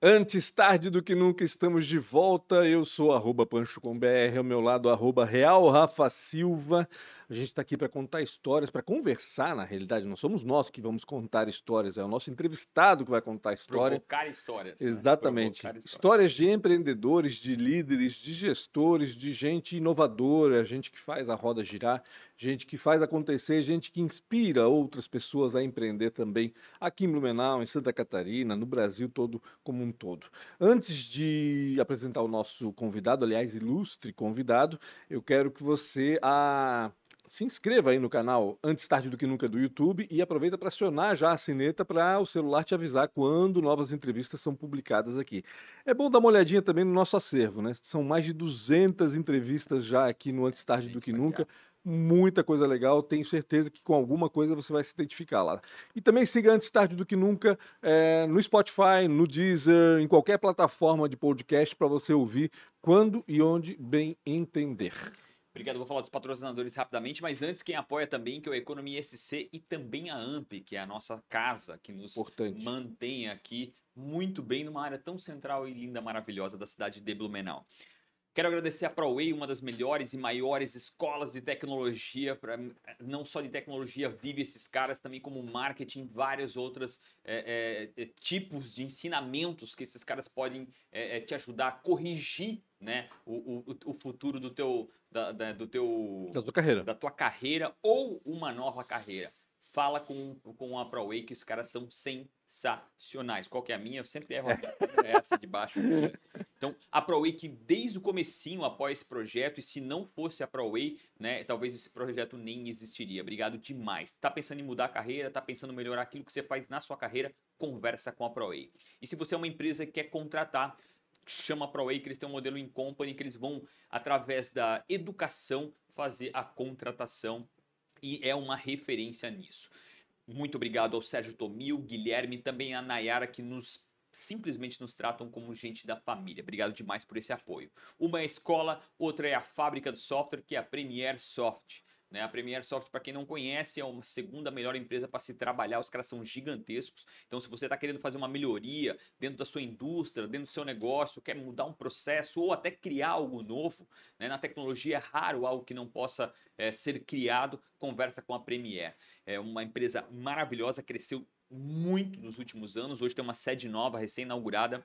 Antes tarde do que nunca estamos de volta. Eu sou arroba Pancho com BR, ao meu lado arroba Real Rafa Silva. A gente está aqui para contar histórias, para conversar, na realidade. Não somos nós que vamos contar histórias, é o nosso entrevistado que vai contar história. Provocar histórias. né? Exatamente. Né? Histórias de empreendedores, de líderes, de gestores, de gente inovadora, gente que faz a roda girar, gente que faz acontecer, gente que inspira outras pessoas a empreender também aqui em Blumenau, em Santa Catarina, no Brasil todo como um todo. Antes de apresentar o nosso convidado, aliás, ilustre convidado, eu quero que você a se inscreva aí no canal Antes Tarde do Que Nunca do YouTube e aproveita para acionar já a sineta para o celular te avisar quando novas entrevistas são publicadas aqui. É bom dar uma olhadinha também no nosso acervo, né? São mais de 200 entrevistas já aqui no Antes Tarde do Que Nunca. Muita coisa legal, tenho certeza que com alguma coisa você vai se identificar lá. E também siga Antes Tarde do Que Nunca é, no Spotify, no Deezer, em qualquer plataforma de podcast para você ouvir quando e onde bem entender. Obrigado, vou falar dos patrocinadores rapidamente, mas antes quem apoia também, que é o Economia SC e também a AMP, que é a nossa casa, que nos Importante. mantém aqui muito bem numa área tão central e linda, maravilhosa da cidade de Blumenau. Quero agradecer a ProWay, uma das melhores e maiores escolas de tecnologia, pra, não só de tecnologia vive esses caras, também como marketing, vários outros é, é, tipos de ensinamentos que esses caras podem é, te ajudar a corrigir né, o, o, o futuro do teu, da, da, do teu, da tua carreira, da tua carreira ou uma nova carreira. Fala com, com a ProWay que os caras são sensacionais. Qual que é a minha? Eu sempre erro essa de baixo. Então, a ProWay que desde o comecinho apoia esse projeto e se não fosse a ProWay, né, talvez esse projeto nem existiria. Obrigado demais. Tá pensando em mudar a carreira, tá pensando em melhorar aquilo que você faz na sua carreira, conversa com a ProWay. E se você é uma empresa que quer contratar, chama a ProWay que eles têm um modelo em company que eles vão através da educação fazer a contratação e é uma referência nisso. Muito obrigado ao Sérgio Tomil, Guilherme, também a Nayara que nos simplesmente nos tratam como gente da família. Obrigado demais por esse apoio. Uma é a escola, outra é a fábrica de software, que é a Premier Soft. Né? A Premier Soft, para quem não conhece, é uma segunda melhor empresa para se trabalhar. Os caras são gigantescos. Então, se você está querendo fazer uma melhoria dentro da sua indústria, dentro do seu negócio, quer mudar um processo ou até criar algo novo, né? na tecnologia é raro algo que não possa é, ser criado, conversa com a Premier. É uma empresa maravilhosa, cresceu muito nos últimos anos. Hoje tem uma sede nova, recém-inaugurada.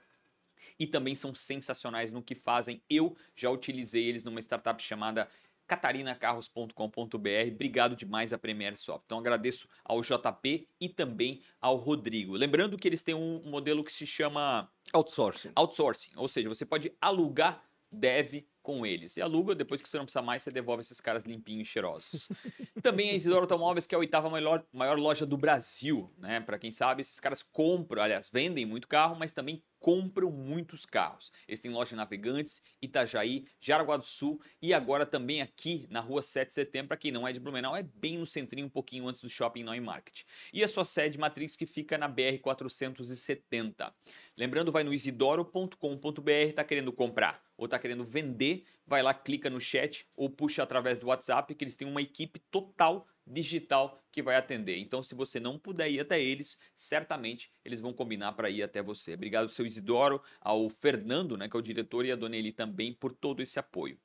E também são sensacionais no que fazem. Eu já utilizei eles numa startup chamada catarinacarros.com.br. Obrigado demais a Premier Soft. Então agradeço ao JP e também ao Rodrigo. Lembrando que eles têm um modelo que se chama outsourcing. Outsourcing, ou seja, você pode alugar dev com eles. E aluga, depois que você não precisa mais, você devolve esses caras limpinhos e cheirosos. Também a Isidoro Automóveis, que é a oitava maior, maior loja do Brasil, né? Para quem sabe, esses caras compram, aliás, vendem muito carro, mas também compram muitos carros. Eles têm loja em Navegantes, Itajaí, Jaraguá do Sul e agora também aqui na rua 7 de setembro, para quem não é de Blumenau, é bem no centrinho, um pouquinho antes do Shopping Noi Market. E a sua sede matriz que fica na BR 470. Lembrando, vai no isidoro.com.br, tá querendo comprar ou tá querendo vender, vai lá, clica no chat ou puxa através do WhatsApp, que eles têm uma equipe total digital que vai atender. Então, se você não puder ir até eles, certamente eles vão combinar para ir até você. Obrigado, seu Isidoro, ao Fernando, né, que é o diretor, e a Dona Eli também por todo esse apoio.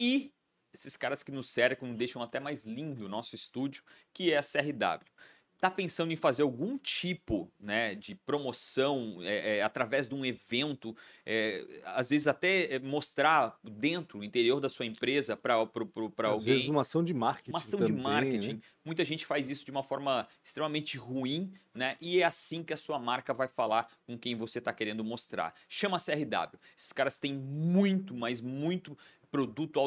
E esses caras que nos cercam deixam até mais lindo o nosso estúdio, que é a CRW está pensando em fazer algum tipo né, de promoção é, é, através de um evento, é, às vezes até mostrar dentro, o interior da sua empresa para alguém. Às vezes uma ação de marketing. Uma ação também, de marketing. Né? Muita gente faz isso de uma forma extremamente ruim, né? E é assim que a sua marca vai falar com quem você está querendo mostrar. Chama a CRW. Esses caras têm muito, mas muito produto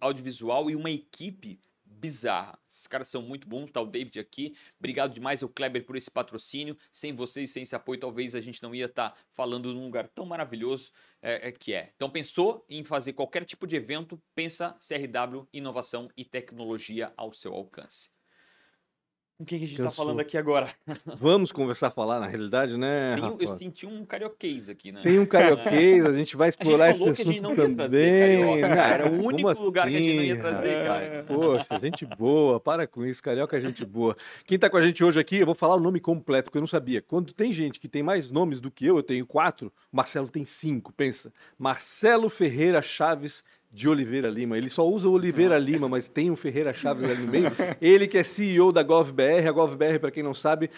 audiovisual e uma equipe bizarra. Esses caras são muito bons, tá o David aqui. Obrigado demais ao Kleber por esse patrocínio. Sem vocês, sem esse apoio, talvez a gente não ia estar tá falando num lugar tão maravilhoso é, é, que é. Então pensou em fazer qualquer tipo de evento, pensa CRW, inovação e tecnologia ao seu alcance. O que, que a gente tá Cansou. falando aqui agora? Vamos conversar, falar, na realidade, né, Tem eu senti um carioquês aqui, né? Tem um carioquês, a gente vai explorar esse a gente assunto não ia também. trazer cara. Era o único lugar que a gente não ia assim, trazer, rapaz? cara. Poxa, gente boa, para com isso, carioca é gente boa. Quem tá com a gente hoje aqui, eu vou falar o nome completo, porque eu não sabia. Quando tem gente que tem mais nomes do que eu, eu tenho quatro, Marcelo tem cinco, pensa. Marcelo Ferreira Chaves de Oliveira Lima. Ele só usa o Oliveira Lima, mas tem o Ferreira Chaves ali no meio. Ele que é CEO da GovBR, a GovBR, para quem não sabe,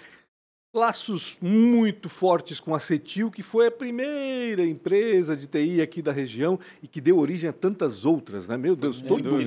laços muito fortes com a Cetil, que foi a primeira empresa de TI aqui da região e que deu origem a tantas outras, né? Meu Deus, todo mundo.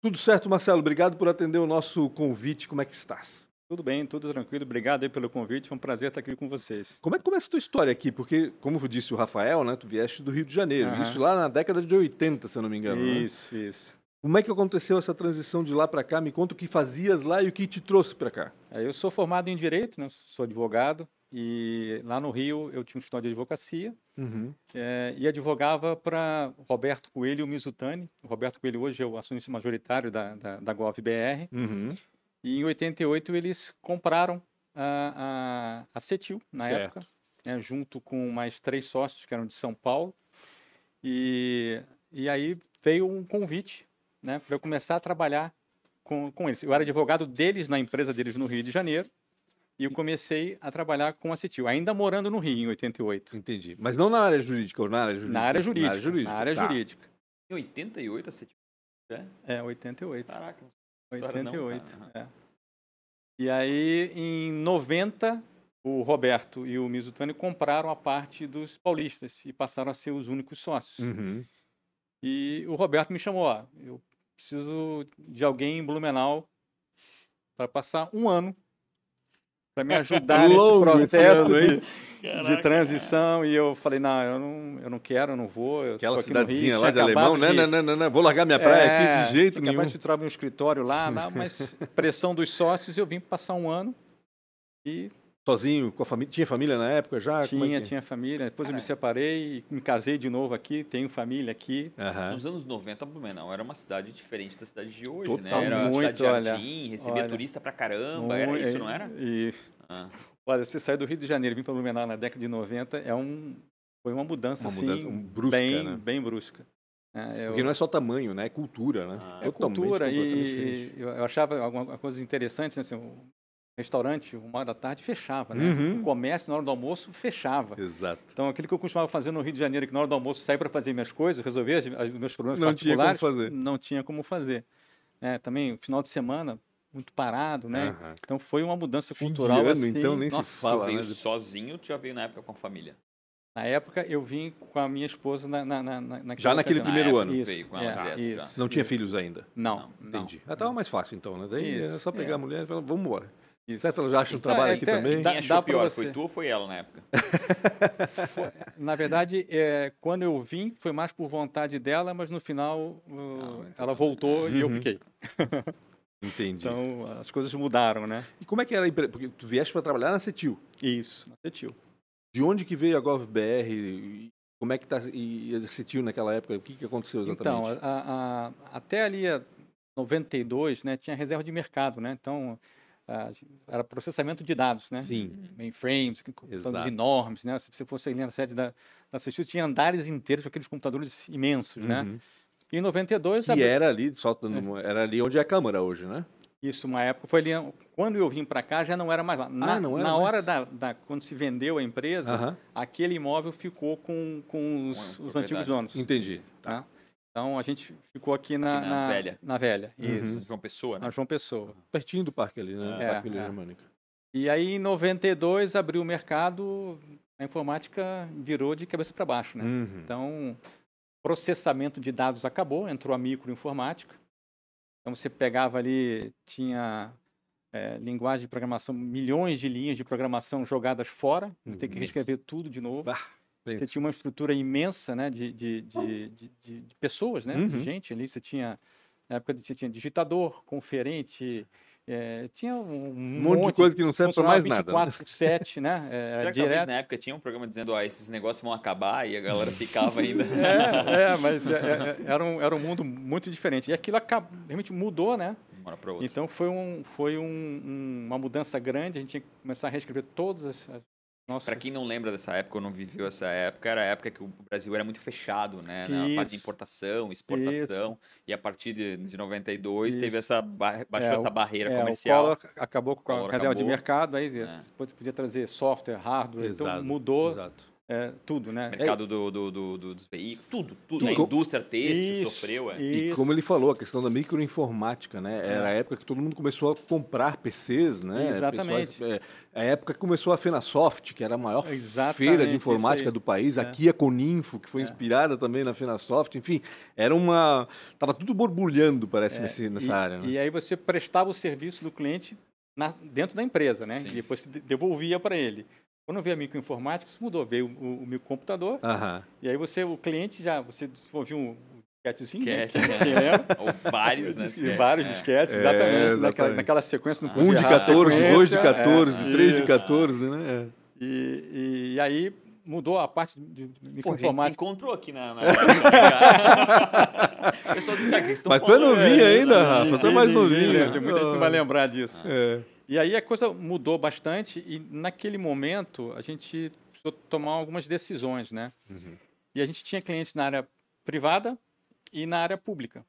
Tudo certo, Marcelo? Obrigado por atender o nosso convite. Como é que estás? Tudo bem, tudo tranquilo. Obrigado aí pelo convite. Foi um prazer estar aqui com vocês. Como é que começa a tua história aqui? Porque, como disse o Rafael, né? Tu vieste do Rio de Janeiro. Aham. Isso lá na década de 80, se eu não me engano. né? Isso, isso. Como é que aconteceu essa transição de lá para cá? Me conta o que fazias lá e o que te trouxe para cá. É, Eu sou formado em Direito, né? sou advogado. E lá no Rio eu tinha um escritório de advocacia Uhum. é, e advogava para Roberto Coelho Mizutani. O Roberto Coelho hoje é o acionista majoritário da, da, da GovBR. Uhum. E em 88 eles compraram a, a, a Cetil, na Certo. época, né, junto com mais três sócios que eram de São Paulo. E, e aí veio um convite né, para eu começar a trabalhar com, com eles. Eu era advogado deles na empresa deles no Rio de Janeiro. E eu comecei a trabalhar com a Cetil, ainda morando no Rio, em 88. Entendi. Mas não na área jurídica, ou na área jurídica? Na área jurídica. Na área jurídica. Na área tá. jurídica. Em 88, você tipo, É, 88. caraca. Não sei história não, 88. cara. é. E aí, em 90, o Roberto e o Mizutani compraram a parte dos paulistas e passaram a ser os únicos sócios. Uhum. E o Roberto me chamou, ó, eu preciso de alguém em Blumenau para passar um ano para me ajudar nesse processo de, de transição. E eu falei, não, eu não, eu não quero, eu não vou. Eu Aquela aqui no Rio, cidadezinha lá de alemão. acabado Não, não, não, não, vou largar minha praia aqui é, de jeito tinha nenhum. acabado de titular meu escritório lá, não, mas pressão dos sócios, eu vim passar um ano e Sozinho, com a família. Tinha família na época já? É tinha, que- tinha família. Depois eu me Cara. separei me casei de novo aqui, tenho família aqui. Aham. Nos anos 90, Blumenau era uma cidade diferente da cidade de hoje, Total, né? Era uma muito, cidade de olha, jardim, recebia olha. turista pra caramba, era Muito- isso, não era? E, Ah. olha, você saiu do Rio de Janeiro e vir para Blumenau na década de 90, é um, foi uma mudança, Uma assim, mudança um brusca, bem, né? bem brusca. É, eu- Porque não é só tamanho, né? É cultura, né? Ah. é cultura e eu, eu achava algumas coisas interessantes, né, assim, restaurante, uma hora da tarde, fechava, né? Uhum. O comércio, na hora do almoço, fechava. Exato. Então, aquilo que eu costumava fazer no Rio de Janeiro, que na hora do almoço sair para fazer minhas coisas, resolver as- meus problemas Não tinha como particulares, fazer. não tinha como fazer. É, também, final de semana, muito parado, né? Aham. Então, foi uma mudança Fim cultural, ano, assim, então, nem se nossa, fala, tu veio né? sozinho, já veio na época com a família. Na época, eu vim com a minha esposa na, na, na, na- Já naquele ocasião. primeiro época, ano. Isso, veio com ela é, direto já. isso, Não tinha isso. filhos ainda. Não, não. Entendi. Ah, tava mais fácil então, né? Daí é Isso, só pegar é. a mulher e falar, vamos embora. Isso. Certo? Ela já acha um Então, trabalho é, aqui até- também. Quem achou dá pior, foi tu ou foi ela na época? Foi- na verdade, é, quando eu vim, foi mais por vontade dela, mas no final uh, muito ela bom. voltou e eu Uhum. fiquei. Entendi. Então, as coisas mudaram, né? E como é que era a empresa? Porque tu vieste para trabalhar na Cetil. Isso, na Cetil. De onde que veio a GovBR? E como é que tá e a Cetil naquela época? O que, que aconteceu Então, exatamente? a- a- até ali a 92, né, tinha reserva de mercado, né? Então, era processamento de dados, né? Sim. Mainframes, de enormes, né? Se você fosse ali na sede da, da Cetil, tinha andares inteiros com aqueles computadores imensos, né? Uhum. E em 92, Que abri- era ali, só, era ali onde é a Câmara hoje, né? Isso, uma época, foi ali, quando eu vim para cá, já não era mais lá. Na, Ah, não era na hora mais. da, da- quando se vendeu a empresa, aquele imóvel ficou com, com os, a os antigos donos. Entendi. tá? Então, a gente ficou aqui na, Aqui na Velha. Na velha, Uhum. isso. João Pessoa, né? Na João Pessoa. Pertinho do parque ali, né? É, parque é. Germânica. E aí, em 92, abriu o mercado, a informática virou de cabeça para baixo, né? Uhum. Então, processamento de dados acabou, entrou a microinformática. Então, você pegava ali, tinha eh, linguagem de programação, milhões de linhas de programação jogadas fora, você tem que Uhum. reescrever tudo de novo. Bah, Você tinha uma estrutura imensa né, de, de, de, de, de- de pessoas, né, de Uhum. gente ali. Você tinha, na época, você tinha digitador, conferente, eh, tinha um, um monte, de coisa que não serve para mais nada. né? 24 por 7, né? Será que talvez direto. na época tinha um programa dizendo, ó, esses negócios vão acabar e a galera ficava ainda. É, é, mas é, é, era, um, era um mundo muito diferente. E aquilo realmente mudou, né? Então foi, um, foi um, um, uma mudança grande, a gente tinha que começar a reescrever todas as, as. Para quem não lembra dessa época ou não viveu essa época, era a época que o Brasil era muito fechado, né? Na parte de Isso. importação, exportação. E a partir de, de 92 teve Isso. essa, ba- baixou É, essa barreira É, comercial. O Collor acabou com a reserva de mercado, aí É. podia trazer software, hardware, então Exato, mudou exato. É, tudo, né? mercado do, do, do- do- dos veículos, tudo, tudo. A Tudo. indústria têxtil sofreu. É. E isso. como ele falou, a questão da microinformática, né? Era a época que todo mundo começou a comprar PCs, né? Exatamente. Pessoas- é, a época que começou a Fenasoft, que era a maior Exatamente, feira de informática do país. É. Aqui a Coninfo, que foi inspirada também na Fenasoft. Enfim, era uma... Tava tudo borbulhando, parece, nesse- nessa É, e, área, né? E aí você prestava o serviço do cliente na- dentto da empresa, né? Sim. E depois devolvia para ele. Quando veio a microinformática, isso mudou. Veio o, o microcomputador, Aham. e aí você, o cliente já, você desenvolvia um disquetezinho, né? Disquete, né? Quem lembra? Ou vários, né? Vários É. disquetes, É, exatamente. Naquela, exatamente. naquela sequência, não Ah. podia Um de errar a 14, dois de sequência. 14, É, três de isso. 14, né? É. E, e, e aí mudou a parte de, de Pô, a gente se microinformática. encontrou aqui na... na... Pessoal do Mas tu é novinho né? ainda, Rafa. Tu é mais novinho. lembra, Tem muita gente que não vai lembrar disso. É. E aí a coisa mudou bastante e naquele momento a gente precisou tomar algumas decisões, né? Uhum. E a gente tinha clientes na área privada e na área pública.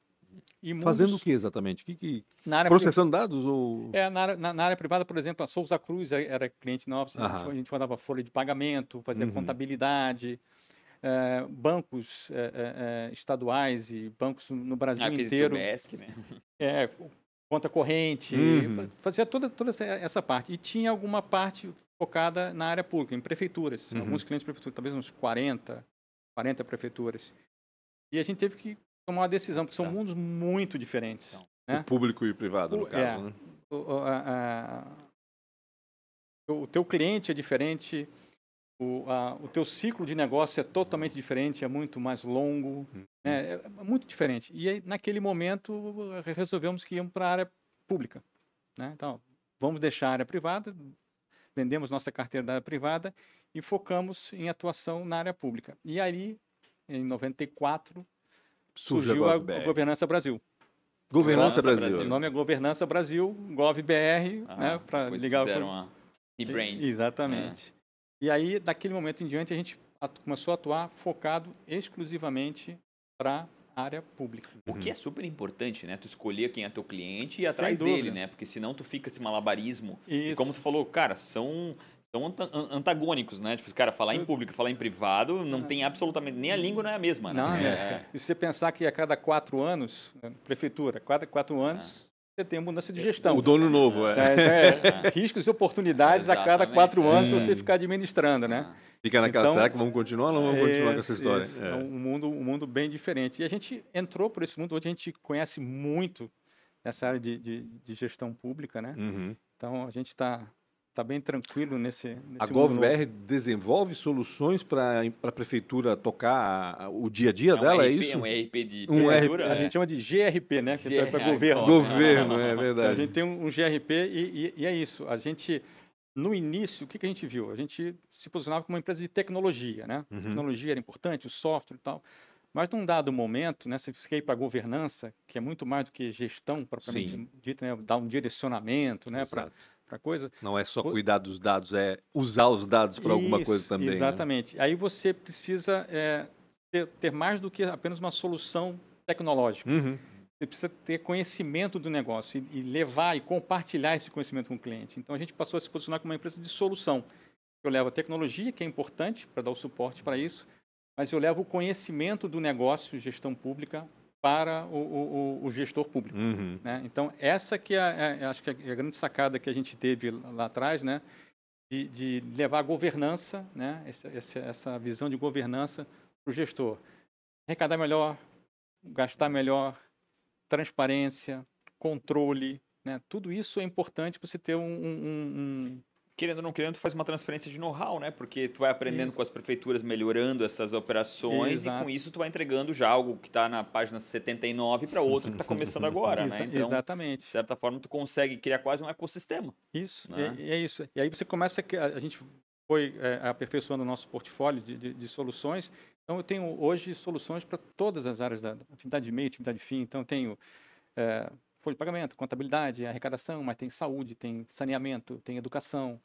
E Fazendo o que exatamente? Que, que... Na área, pri- Processando dados ou... é, na, área, na- na área privada, por exemplo, a Souza Cruz era, era cliente nosso, a gente, a gente rodava folha de pagamento, fazia Uhum. contabilidade, eh, bancos eh, eh, estaduais e bancos no Brasil Ah, inteiro. o BESC, né? É, conta corrente, Uhum. fa- fazia toda, toda essa, parte. E tinha alguma parte focada na área pública, em prefeituras. Uhum. Alguns clientes de prefeitura, talvez uns 40, 40 prefeituras. E a gente teve que tomar uma decisão, porque são Tá. mundos muito diferentes. Então. né? O público e privado, no O- caso, é. né? O, o- a- a- o teu cliente é diferente, o, a- o teu ciclo de negócio é totalmente diferente, é muito mais longo, Uhum. Né? é é muito diferente. E aí, naquele momento, re- resolvemos que íamos para a área pública. Né? Então, vamos deixar a área privada, vendemos nossa carteira da área privada e focamos em atuação na área pública. E aí, em 94, Surge surgiu a, GovBR. Governança Brasil. Governança Governança Brasil. Brasil. O nome é Governança Brasil, GovBR, Ah, né, para ligar fizeram pro- uma rebrand. Exatamente. E aí, daquele momento em diante, a gente começou a atuar focado exclusivamente para a área pública. O que é super importante, né? Tu escolher quem é teu cliente e ir atrás dúvida. dele, né? Porque senão tu fica esse malabarismo. E Isso. como tu falou, cara, são, são anta- an- antagônicos, né? Tipo, cara, falar em público e falar em privado não tem absolutamente... Nem a língua não é a mesma, né? Não, É, é. E se você pensar que a cada quatro anos, né, prefeitura, cada quatro anos, você tem mudança de gestão. O dono novo, é. É, é, riscos e oportunidades a cada quatro anos Sim. você ficar administrando, né? Ah, Fica naquela, Então- será que vamos continuar ou não vamos continuar com essa história? isso. É. É um mundo, um mundo bem diferente. E a gente entrou por esse mundo, hoje a gente conhece muito essa área de, de, de gestão pública, né? Uhum. Então a gente está tá bem tranquilo nesse, nesse A. GovBR desenvolve soluções para a prefeitura tocar a- o dia a dia um dela, é RP, isso? Um RP de Um A é. gente chama de GRP, né? Que é para governo. Governo, é Então, a verdade. gente tem um, um GRP e, e- e é isso. A gente, no início, o que, que a gente viu? A gente se posicionava como uma empresa de tecnologia, né? Uhum. Tecnologia era importante, o software e tal. Mas num dado momento, né, fica aí para governança, que é muito mais do que gestão propriamente Sim. dita, né, dar um direcionamento, né, para para coisa. Não é só cuidar dos dados, é usar os dados para alguma coisa também. né? Exatamente. Aí você precisa é, ter, ter mais do que apenas uma solução tecnológica. Uhum. Você precisa ter conhecimento do negócio e, e levar e compartilhar esse conhecimento com o cliente. Então a gente passou a se posicionar como uma empresa de solução. Eu levo a tecnologia, que é importante para dar o suporte para isso, mas eu levo o conhecimento do negócio, gestão pública, para o, o- o- gestor público. Uhum. né? Então, essa que é, é- acho que é a grande sacada que a gente teve lá atrás, né? de, de levar a governança, né? essa, essa, essa visão de governança para o gestor. Arrecadar melhor, gastar melhor, transparência, controle, né? tudo isso é importante para você ter um, um- um- Querendo ou não querendo, tu faz uma transferência de know-how, né? Porque tu vai aprendendo Isso. com as prefeituras, melhorando essas operações e Exato. com isso tu vai entregando já algo que está na página 79 para outro que está começando agora, né? Então, de exatamente. certa forma, tu consegue criar quase um ecossistema. Isso, né? é, é isso. E aí você começa a, a gente foi é, aperfeiçoando o nosso portfólio de, de- de soluções. Então eu tenho hoje soluções para todas as áreas da da atividade de meio, atividade de fim. Então eu tenho é, folha de pagamento, contabilidade, arrecadação, mas tem saúde, tem saneamento, tem educação.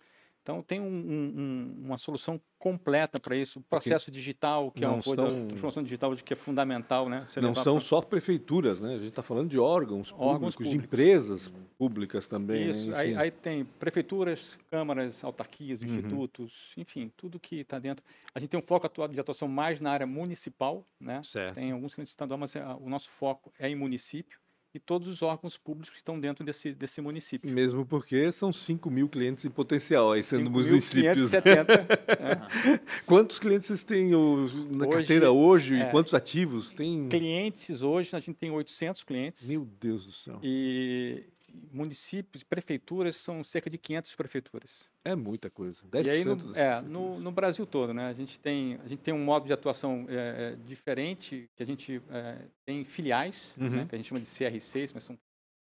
Então tem um- um- um- uma solução completa para isso. O processo digital, que é uma coisa, são- transformação digital de que é fundamental, né? Você Não são pra- só prefeituras, né? A gente está falando de órgãos, Órgãos públicos, de públicos. empresas públicas também. né? Isso, aí, Enfim. aí tem prefeituras, câmaras, autarquias, Uhum. institutos, enfim, tudo que está dentro. A gente tem um foco de atuação mais na área municipal, né? Certo. Tem alguns clientes estaduais, mas é, o nosso foco é em município e todos os órgãos públicos que estão dentro desse, desse município. Mesmo porque são 5 mil clientes em potencial aí sendo 5.570, municípios. né? Quantos clientes vocês têm na Hoje, carteira hoje e é. quantos ativos? Tem. clientes hoje, a gente tem 800 clientes. Meu Deus do céu. E municípios, prefeituras, são cerca de 500 prefeituras. É muita coisa. 10% E aí, no, é, no, no Brasil todo, né? A gente tem, a gente tem um modo de atuação é, é, diferente, que a gente é, tem filiais, né, Uhum. que a gente chama de CR6, mas são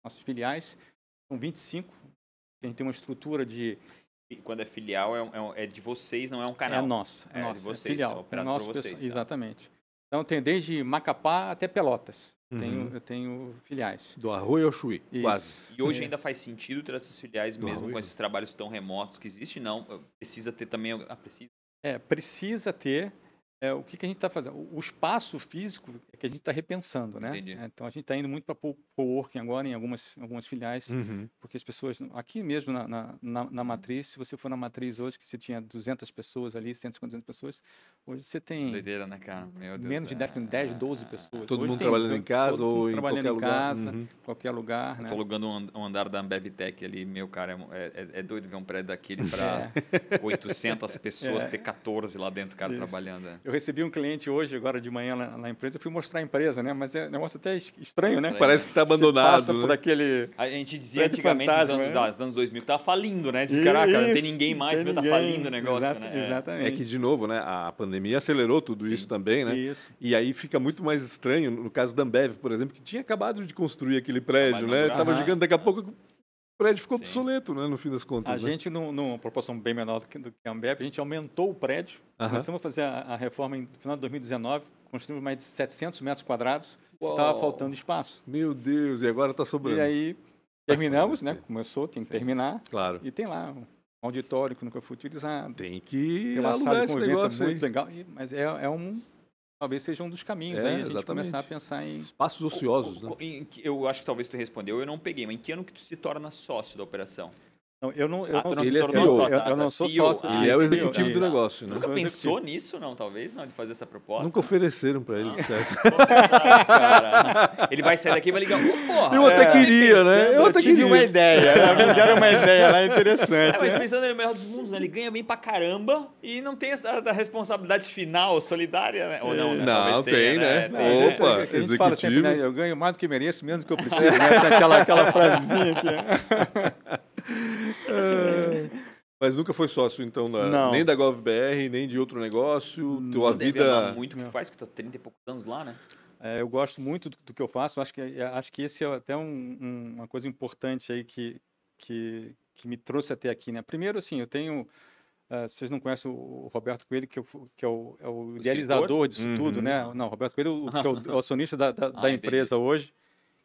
nossas filiais. São 25. A gente tem uma estrutura de... E Quando é filial, é, é é de vocês, não é um É canal. a nossa, É, é, de nossa, vocês, é filial. é operado nosso por pessoal- vocês, tá. Exatamente. Então, tem desde Macapá até Pelotas. Tenho, Uhum. eu tenho filiais. Do arroio ao chuí, Isso. quase. E hoje É. ainda faz sentido ter essas filiais, Do mesmo arroio. com esses trabalhos tão remotos que existem? Não, precisa ter também. Ah, precisa. É, precisa ter. É, o que, que a gente está fazendo? O, o espaço físico é que a gente está repensando, né? Entendi. É, Então a gente está indo muito para coworking agora em algumas, algumas filiais, Uhum. porque as pessoas, aqui mesmo na, na, na- na matriz, se você for na matriz hoje, que você tinha 200 pessoas ali, 150 pessoas, hoje você tem Doideira, né, cara? Meu Deus. menos de 10, tem 10, 12 pessoas. Todo Hoje mundo tem trabalhando em casa ou em trabalhando qualquer em lugar. casa, Uhum. qualquer lugar, né? tô alugando um an- andar da Ambevtech ali, meu, cara, é, é- é doido ver um prédio daquele para 800 pessoas, É. ter 14 lá dentro, cara, Isso. trabalhando. É. Eu recebi um cliente hoje, agora de manhã na, na empresa, eu fui mostrar a empresa, né? Mas é um negócio até es- estranho, né? Parece que está Você abandonado. passa por né? aquele... A gente dizia antigamente, nos anos, né? dos anos 2000, que tava falindo, né? De, caraca, não tem Isso, ninguém mais, tem meu, tá ninguém. falindo o negócio, Exata- né? É. Exatamente. É que, de novo, né, a pandemia acelerou tudo Sim. isso também, né? Isso. E aí fica muito mais estranho, no caso da Ambev, por exemplo, que tinha acabado de construir aquele prédio, né? inaugurar. Tava Aham. gigante, daqui a pouco prédio ficou Sim. obsoleto, né? No fim das contas. A né? gente, num- numa proporção bem menor do que, do que a Ambev, a gente aumentou o prédio. Aham. Começamos a fazer a, a reforma no final de 2019, construímos mais de 700 metros quadrados, estava faltando espaço. Meu Deus, e agora tá sobrando. E aí terminamos, fazer né? Começou, tem que Sim. terminar. Claro. E tem lá um auditório que nunca foi utilizado. Tem que Tem uma sala de convivência muito aí. legal. Mas é, é um. Talvez seja um dos caminhos É, aí, a gente exatamente. começar a pensar em. Espaços ociosos, Co- né? em que- Eu acho que talvez tu respondeu, eu não peguei, mas em que ano que tu se torna sócio da operação? Não, eu não, eu Ah, não, não se eu, tornou eu- eu- eu não sou CEO. sócio. Ah, Ele é o CEO, executivo do isso. negócio, né? Nunca sou pensou executivo. nisso, não, talvez, não, de fazer essa proposta? Nunca ofereceram pra ele, Ah. certo? Ele vai sair daqui e vai ligar, ô, porra! Eu até é, queria, né? Eu até tive queria. uma ideia, né? me deram uma ideia lá interessante. É, mas né? pensando no melhor dos mundos, né? Ele ganha bem pra caramba e não tem essa a responsabilidade final, solidária, né? Ou não, né? Não, tem, tenha, né? Não, Opa, é a gente fala sempre, executivo. né? Eu ganho mais do que mereço, menos do que eu preciso, né? Tem aquela, aquela frasezinha aqui. Mas nunca foi sócio, então, da- Não. nem da GovBR, nem de outro negócio. Tua Não amar vida. muito que tu faz, que tu tá 30 e poucos anos lá, né? É, eu gosto muito do, do que eu faço. Acho que, é, acho que esse é até um- um- uma coisa importante aí que, que, que me trouxe até aqui, né? Primeiro, assim, eu tenho... eh, vocês não conhecem o Roberto Coelho, que, eu que é o, é o idealizador disso Uhum. tudo, né? Não, o Roberto Coelho, que é o, é o acionista da, da, da Ah, entendi. empresa hoje,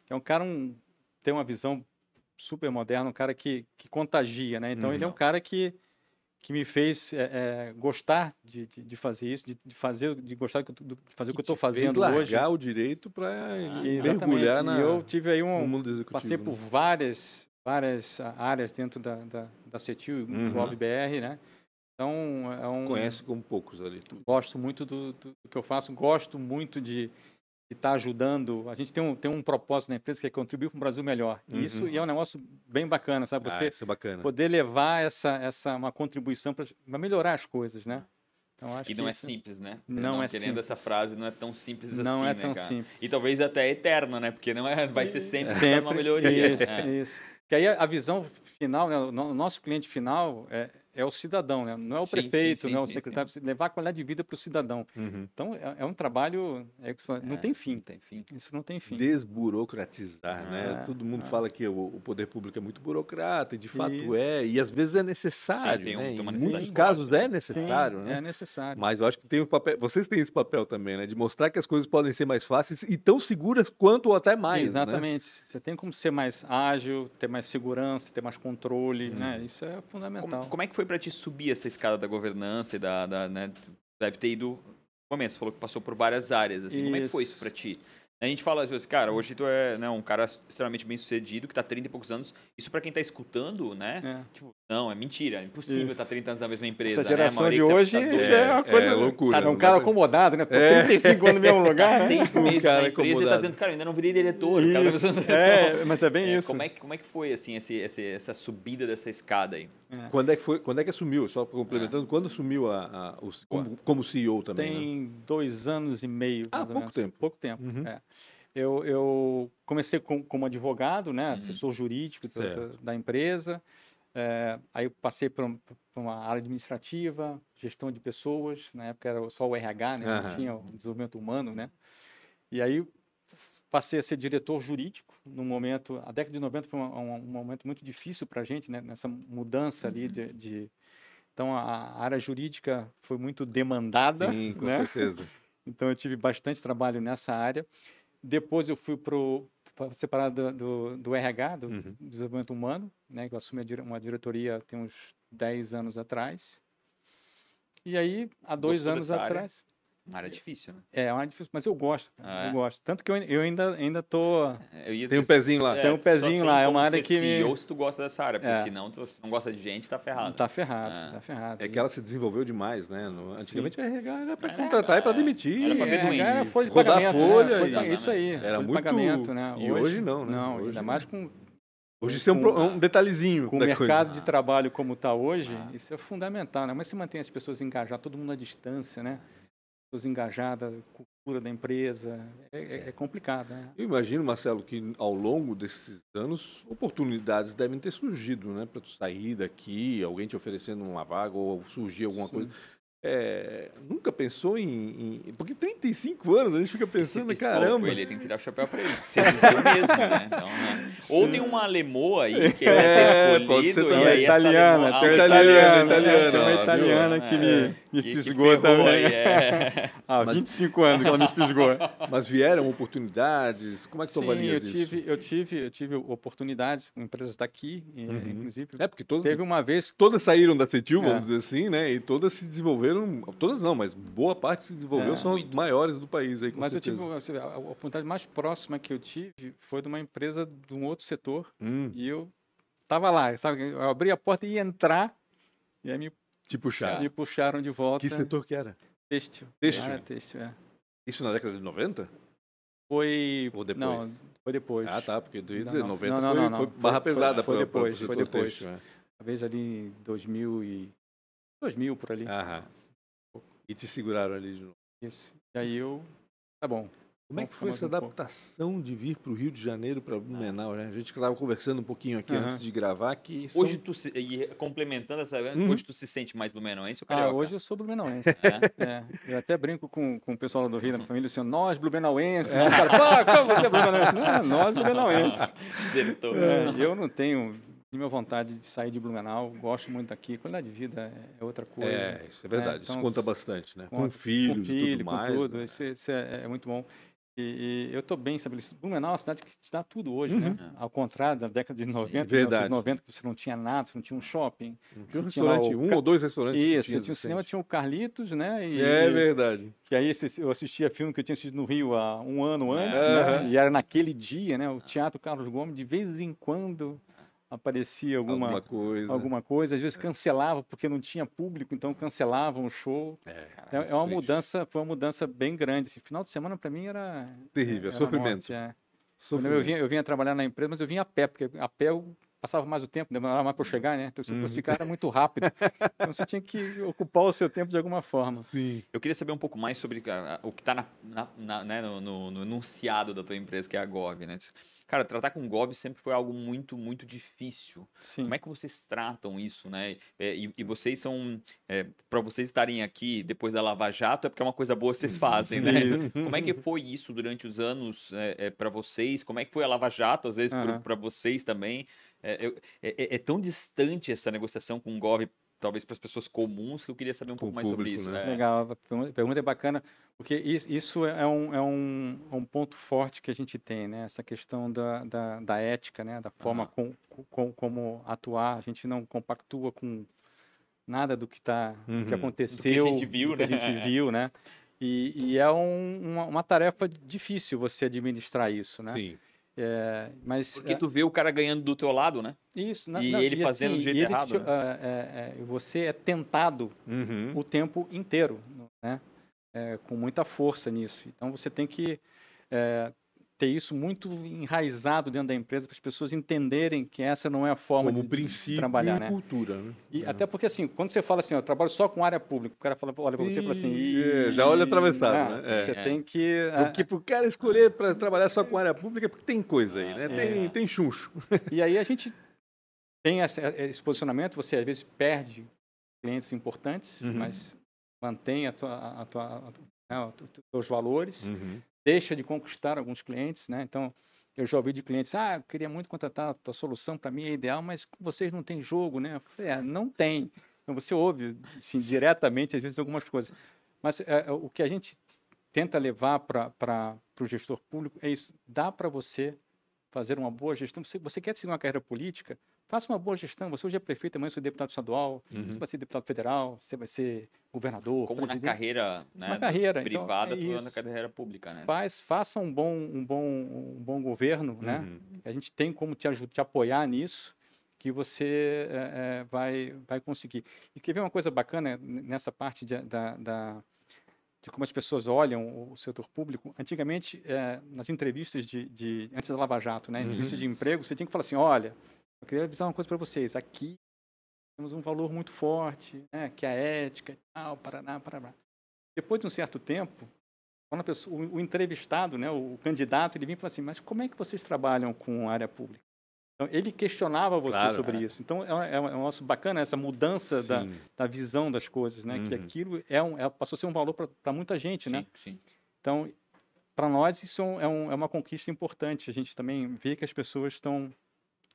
que é um cara, um, tem uma visão super moderna, um cara que, que contagia, né? Então, ele é um cara que, que me fez eh, eh, gostar de, de, de fazer isso, de, de fazer, de gostar do- do- de fazer o que eu estou fazendo hoje. largar o direito para Exatamente. mergulhar na, E eu tive aí um, no mundo executivo. passei por né? várias, várias ah, áreas dentro da, da, da CETIL, Uhum. do OBR, né? Então, é um... Conhece como poucos ali. tu. Gosto muito do, do que eu faço, gosto muito de estar ajudando. A gente tem um, tem um propósito na empresa que é contribuir para um Brasil melhor. E isso Uhum. e é um negócio bem bacana, sabe? Ah, Você isso é bacana. poder levar essa, essa uma contribuição para melhorar as coisas, né? Então, acho E que não é isso- simples, né? Não é Querendo essa simples. frase, não é tão simples Não assim, é né, tão cara? simples. E talvez até eterno, né? Porque não é, vai ser sempre, sempre uma melhoria. Isso, É. isso. Que aí a visão final, né, o nosso cliente final é, é o cidadão, né? Não é o Sim, sim, prefeito, sim, não é o sim, secretário, levar a qualidade de vida para o cidadão. Uhum. Então, é, é um trabalho, é, não É, tem fim. Não tem fim. Isso não tem fim. Desburocratizar, né? É, Todo mundo é. fala que o, o poder público é muito burocrata, e de fato Isso. é, e às vezes é necessário, tem um- né? tem uma Em necessidade muitos casos né? é Sim, Sim, necessário, né? É necessário. Mas eu acho que tem o papel, vocês têm esse papel também, né? De mostrar que as coisas podem ser mais fáceis e tão seguras quanto ou até mais, né? Exatamente. Você tem como ser mais ágil, ter mais segurança, ter mais controle, né? Isso é fundamental. Como, como é que foi para te subir essa escada da governança e da, da né, deve ter ido momento, você falou que passou por várias áreas, assim, como é que foi isso Isso. pra ti? A gente fala, vezes, cara, hoje tu é né, um cara extremamente bem sucedido, que tá 30 e poucos anos. Isso pra quem tá escutando, né? É. Tipo, não, é mentira, é impossível Isso. estar 30 anos na mesma empresa. Essa geração né? A de tá- hoje, tá isso é uma É, coisa. é loucura, Tá, não um cara acomodado, né? Pô, É. 35 anos no mesmo lugar. né? Seis Um meses cara na empresa e tá dizendo, cara, eu ainda não virei diretor. cara tá Isso. pensando- É, mas é bem É, isso. Como é, que, como é que foi, assim, esse, esse- essa subida dessa escada aí? Quando é que foi? Quando é que assumiu? Só complementando, quando assumiu a, a- o- como, como CEO também? né? Tem dois anos e meio. Ah, mais ou pouco menos. tempo. Pouco tempo. Uhum. é. Eu, eu comecei com, como advogado, né, assessor jurídico da- Certo. da, da empresa. É, aí eu passei para uma área administrativa, gestão de pessoas. Na época era só o RH, né, não Aham. tinha o desenvolvimento humano, né. E aí passei a ser diretor jurídico no momento. A década de 90 foi um, um- um momento muito difícil para a gente, né, nessa mudança ali de, de- então a, área jurídica foi muito demandada, Sim, com né? certeza. Então eu tive bastante trabalho nessa área. Depois eu fui para separar do, do, do RH, do Uhum. desenvolvimento humano, né? Que eu assumi uma diretoria tem uns 10 anos atrás. E aí, há dois Gostou anos área? Uma área difícil, né? É, é uma difícil, mas eu gosto. Ah, é? Eu gosto. Tanto que eu, eu ainda, ainda tô. Eu ia Tem um pezinho lá. Tem um pezinho lá, é uma área que me- CEO se tu gosta dessa área, porque É. senão tu se não gosta de gente, tá ferrado. Tá ferrado, Ah. tá ferrado. É que ela se desenvolveu demais, né? No- Antigamente a RH era para contratar e para pra- demitir. era pra ver É, doente. era folha de Rodar pagamento, né? folha Foi- e- isso aí. Era muito- pagamento, né? e hoje não, né? Não, Hoje ainda não. mais com, Hoje isso é um, é um detalhezinho com o mercado coisa. de trabalho como está hoje, Ah. isso é fundamental, né? Mas se mantém as pessoas engajadas, todo mundo à distância, né? Pessoas engajadas, cultura da empresa, é, é- é complicado, né? Eu imagino, Marcelo, que ao longo desses anos, oportunidades devem ter surgido, né? Para tu sair daqui, alguém te oferecendo uma vaga ou surgir alguma Sim. coisa. É, nunca pensou em, em- Porque 35 anos a gente fica pensando, Esse caramba. pouco, ele tem que tirar o chapéu pra ele. Seduziu mesmo, né? Então, né? Ou tem uma lemoa aí que ele vai É, ser escolhido. e aí essa italiana, lemoa- tem Ah, uma italiana, italiana, italiana, tem uma italiana que me, me que- que fisgou ferrou também. é. Há 25 anos que ela me fisgou. Mas vieram oportunidades? Como é que tu eu isso? tive, eu tive, eu tive oportunidades com empresas daqui, e, Uhum. inclusive. É, porque todas, Teve uma vez todas saíram da CETIL, vamos É. dizer assim, né? E todas se desenvolveram, todas não, mas boa parte se desenvolveu, É. são as maiores do país aí, com Mas eu certeza. tive você vê, a oportunidade mais próxima que eu tive foi de uma empresa de um outro setor Hum, e eu tava lá, sabe? Eu abri a porta e ia entrar e aí me, te puxar. me puxaram de volta. Que setor que era? Têxtil. Têxtil? Ah, têxtil, é. Isso na década de 90? Foi Ou depois? Não, foi depois. Ah, tá, porque tu ia Não, dizer, não. 90 Não, não, foi, não, não. foi Foi- barra foi- pesada foi pra- depois, foi depois. têxtil, né? Talvez ali em 2000 e 2000 por ali. Aham. E te seguraram ali de novo. Isso. E aí eu tá bom. Como é que foi essa pouco. adaptação de vir para o Rio de Janeiro, para Blumenau, né? A gente estava conversando um pouquinho aqui Aham. antes de gravar que são- Hoje tu se, e complementando essa, Uhum. hoje tu se sente mais blumenauense ou Ah, carioca? hoje eu sou blumenauense. É? É, eu até brinco com, com o pessoal lá do Rio, da família, assim, nós blumenauenses. É. Cara, Pô, como você é blumenauense? Não, nós blumenauenses. Acertou. É, eu não tenho nenhuma vontade de sair de Blumenau, gosto muito daqui. Qualidade de vida é outra coisa. É, isso é verdade. então, isso conta bastante, né? com- Com, filhos com filho, tudo com mais. tudo. né? Isso, isso é, é muito bom. E, e eu estou bem estabelecido. Blumenau é uma cidade que te dá tudo hoje, né? Uhum. Ao contrário da década de 90, Verdade. 90, que você não tinha nada, você não tinha um shopping. Não Tinha um restaurante, o um ou dois restaurantes. Isso, tinha tinha o cinema, tinha o Carlitos, né? E, É e- verdade. que aí eu assistia filme que eu tinha assistido no Rio há um ano antes, É. né? E era naquele dia, né? O Teatro Carlos Gomes, de vez em quando aparecia alguma, Alguma coisa. alguma coisa. Às vezes cancelava porque não tinha público, então cancelavam o show. É, É, é uma triste. mudança, foi uma mudança bem grande. Assim, final de semana para mim era Terrível, era sofrimento. morte, é. Sofrimento. Eu vinha, eu vinha trabalhar na empresa, mas eu vinha a pé, porque a pé eu passava mais o tempo, demorava mais para chegar, né? Então, se fosse cara, era muito rápido. Então, você tinha que ocupar o seu tempo de alguma forma. Sim. Eu queria saber um pouco mais sobre o que está na, na- na- né, no, no- no enunciado da tua empresa, que é a Gov, né? Cara, tratar com Gov sempre foi algo muito, muito difícil. Sim. Como é que vocês tratam isso, né? É, e, e vocês são, para vocês estarem aqui depois da Lava Jato, é porque é uma coisa boa que vocês fazem, né? Como é que foi isso durante os anos para vocês? Como é que foi a Lava Jato, às vezes, Aham. para vocês também? É, é- é- é tão distante essa negociação com o Gov, talvez para as pessoas comuns, que eu queria saber um pouco o mais sobre público, isso. né? É. Legal, a pergunta- a é bacana, porque is- isso é um, é um, é um ponto forte que a gente tem, né? Essa questão da, da, da ética, né? Da forma Aham. com, com, como atuar. A gente não compactua com nada do que, tá, do que Uhum. aconteceu, gente viu, do que a né? gente viu, né? E, e é um- uma, uma tarefa difícil você administrar isso, né? Sim. É, mas Porque é, tu vê o cara ganhando do teu lado, né? isso, e ele fazendo do assim, jeito e ele errado, te- né? é, é, é, você é tentado Uhum. o tempo inteiro, né? É, com muita força nisso. Então você tem que é, ter isso muito enraizado dentro da empresa para as pessoas entenderem que essa não é a forma Como de, de- de princípio trabalhar, né? cultura, né? E até porque assim, quando você fala assim, eu trabalho só com área pública, o cara fala, olha para você e fala assim, é, já olha atravessado, né? Você É. tem que Porque pro cara escolher para trabalhar só com área pública, é porque tem coisa aí, né? É. Tem, tem chuncho. E aí a gente tem esse posicionamento, você às vezes perde clientes importantes, Uhum. mas mantém a tua, a tua, a tua- né, os teus valores, Uhum. Deixa de conquistar alguns clientes, né? Então, eu já ouvi de clientes, ah, eu queria muito contratar a tua solução, para mim é ideal, mas vocês não tem jogo, né? Falei, é, não tem. Então, você ouve, assim, diretamente, às vezes, algumas coisas. Mas é, é, o que a gente tenta levar para o gestor público é isso. Dá para você fazer uma boa gestão. Você quer seguir uma carreira política? Faça uma boa gestão. Você hoje é prefeito, amanhã você é deputado estadual, Uhum. você vai ser deputado federal, você vai ser governador, Como na presidente. carreira né, Na carreira, então, privada, é tu na carreira pública, né? Faz, faça um bom, um bom, um bom governo, né? Uhum. A gente tem como te, aju- te apoiar nisso, que você é, é, vai, vai conseguir. E quer ver uma coisa bacana nessa parte de, da, da- de como as pessoas olham o setor público? Antigamente, é, nas entrevistas de, de- antes da Lava Jato, né? Entrevista de emprego, você tinha que falar assim, olha, eu queria avisar uma coisa para vocês, aqui temos um valor muito forte, né? Que é a ética e tal, Paraná, Paraná. Depois de um certo tempo, quando a pessoa, o, o entrevistado, né, o candidato, ele vinha e falava assim, mas como é que vocês trabalham com área pública? Então, ele questionava você Claro, sobre é. isso. Então, é, é um é um negócio bacana essa mudança da, Sim. da visão das coisas, né? Que Uhum. aquilo é um, é- passou a ser um valor para muita gente, né? Sim, sim. Então, para nós, isso é, é um- é uma conquista importante. A gente também vê que as pessoas estão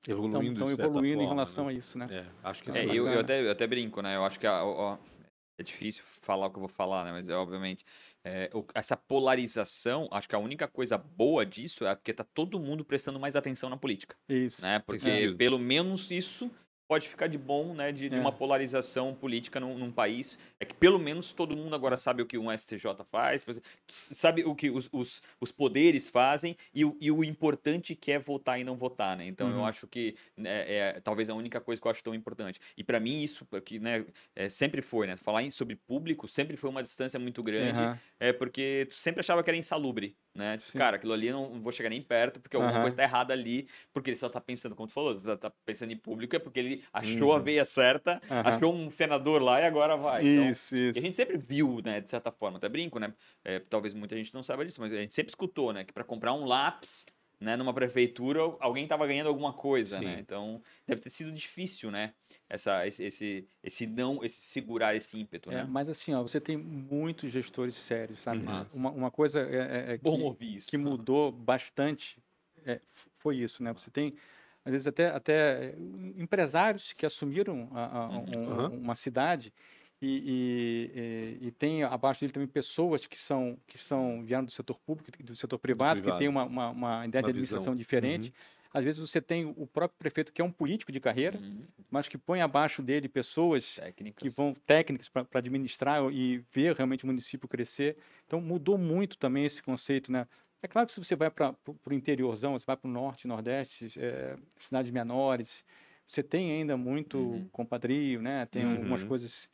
Evoluindo, estão evoluindo em relação né? a isso, né? É, acho que É, eu, eu, até, eu até brinco, né? Eu acho que a- ó, é difícil falar o que eu vou falar, né? Mas é, obviamente, é, o- essa polarização, acho que a única coisa boa disso é porque tá todo mundo prestando mais atenção na política, Isso. né? Porque pelo menos isso pode ficar de bom, né? De, de É. uma polarização política num, num país. É que pelo menos todo mundo agora sabe o que um STJ faz, sabe o que os, os, os poderes fazem e o, e o importante que é votar e não votar, né? Então eu Uhum. acho que né, é talvez a única coisa que eu acho tão importante. E para mim isso que né, é, sempre foi, né? Falar em, sobre público sempre foi uma distância muito grande, Aham. é porque tu sempre achava que era insalubre, né? Sim. Cara, aquilo ali eu não, vou chegar nem perto porque alguma Aham. coisa tá errada ali, porque ele só tá pensando, como tu falou, tá, pensando em público é porque ele achou a Uhum. veia certa, Aham. achou um senador lá e agora vai. Então, Isso, isso. e a gente sempre viu, né, de certa forma, até brinco, né? é, talvez muita gente não saiba disso, mas a gente sempre escutou, né, que para comprar um lápis, né, numa prefeitura, alguém estava ganhando alguma coisa, né? Então, deve ter sido difícil, né? Essa, esse, esse, esse não, esse segurar esse ímpeto, É, né? mas assim, ó, você tem muitos gestores sérios, sabe? Uhum. Uma, uma coisa é, é- é Bom que, isso. que mudou bastante é, foi isso, né? Você tem, às vezes, até, até é, empresários que assumiram a- a- Uhum. um- uma cidade e, e, e, tem abaixo dele também pessoas que são, que são vieram do setor público e do setor privado, que privado. tem uma, uma, uma ideia Uma de administração visão. diferente. Às vezes você tem o próprio prefeito que é um político de carreira, Uhum. mas que põe abaixo dele pessoas Técnicas. que vão técnicas para administrar e ver realmente o município crescer. Então mudou muito também esse conceito, né? É claro que se você vai para o interiorzão, você vai para o norte, nordeste, eh, cidades menores, Você tem ainda muito Uhum. compadrio, né? Tem algumas Uhum. coisas,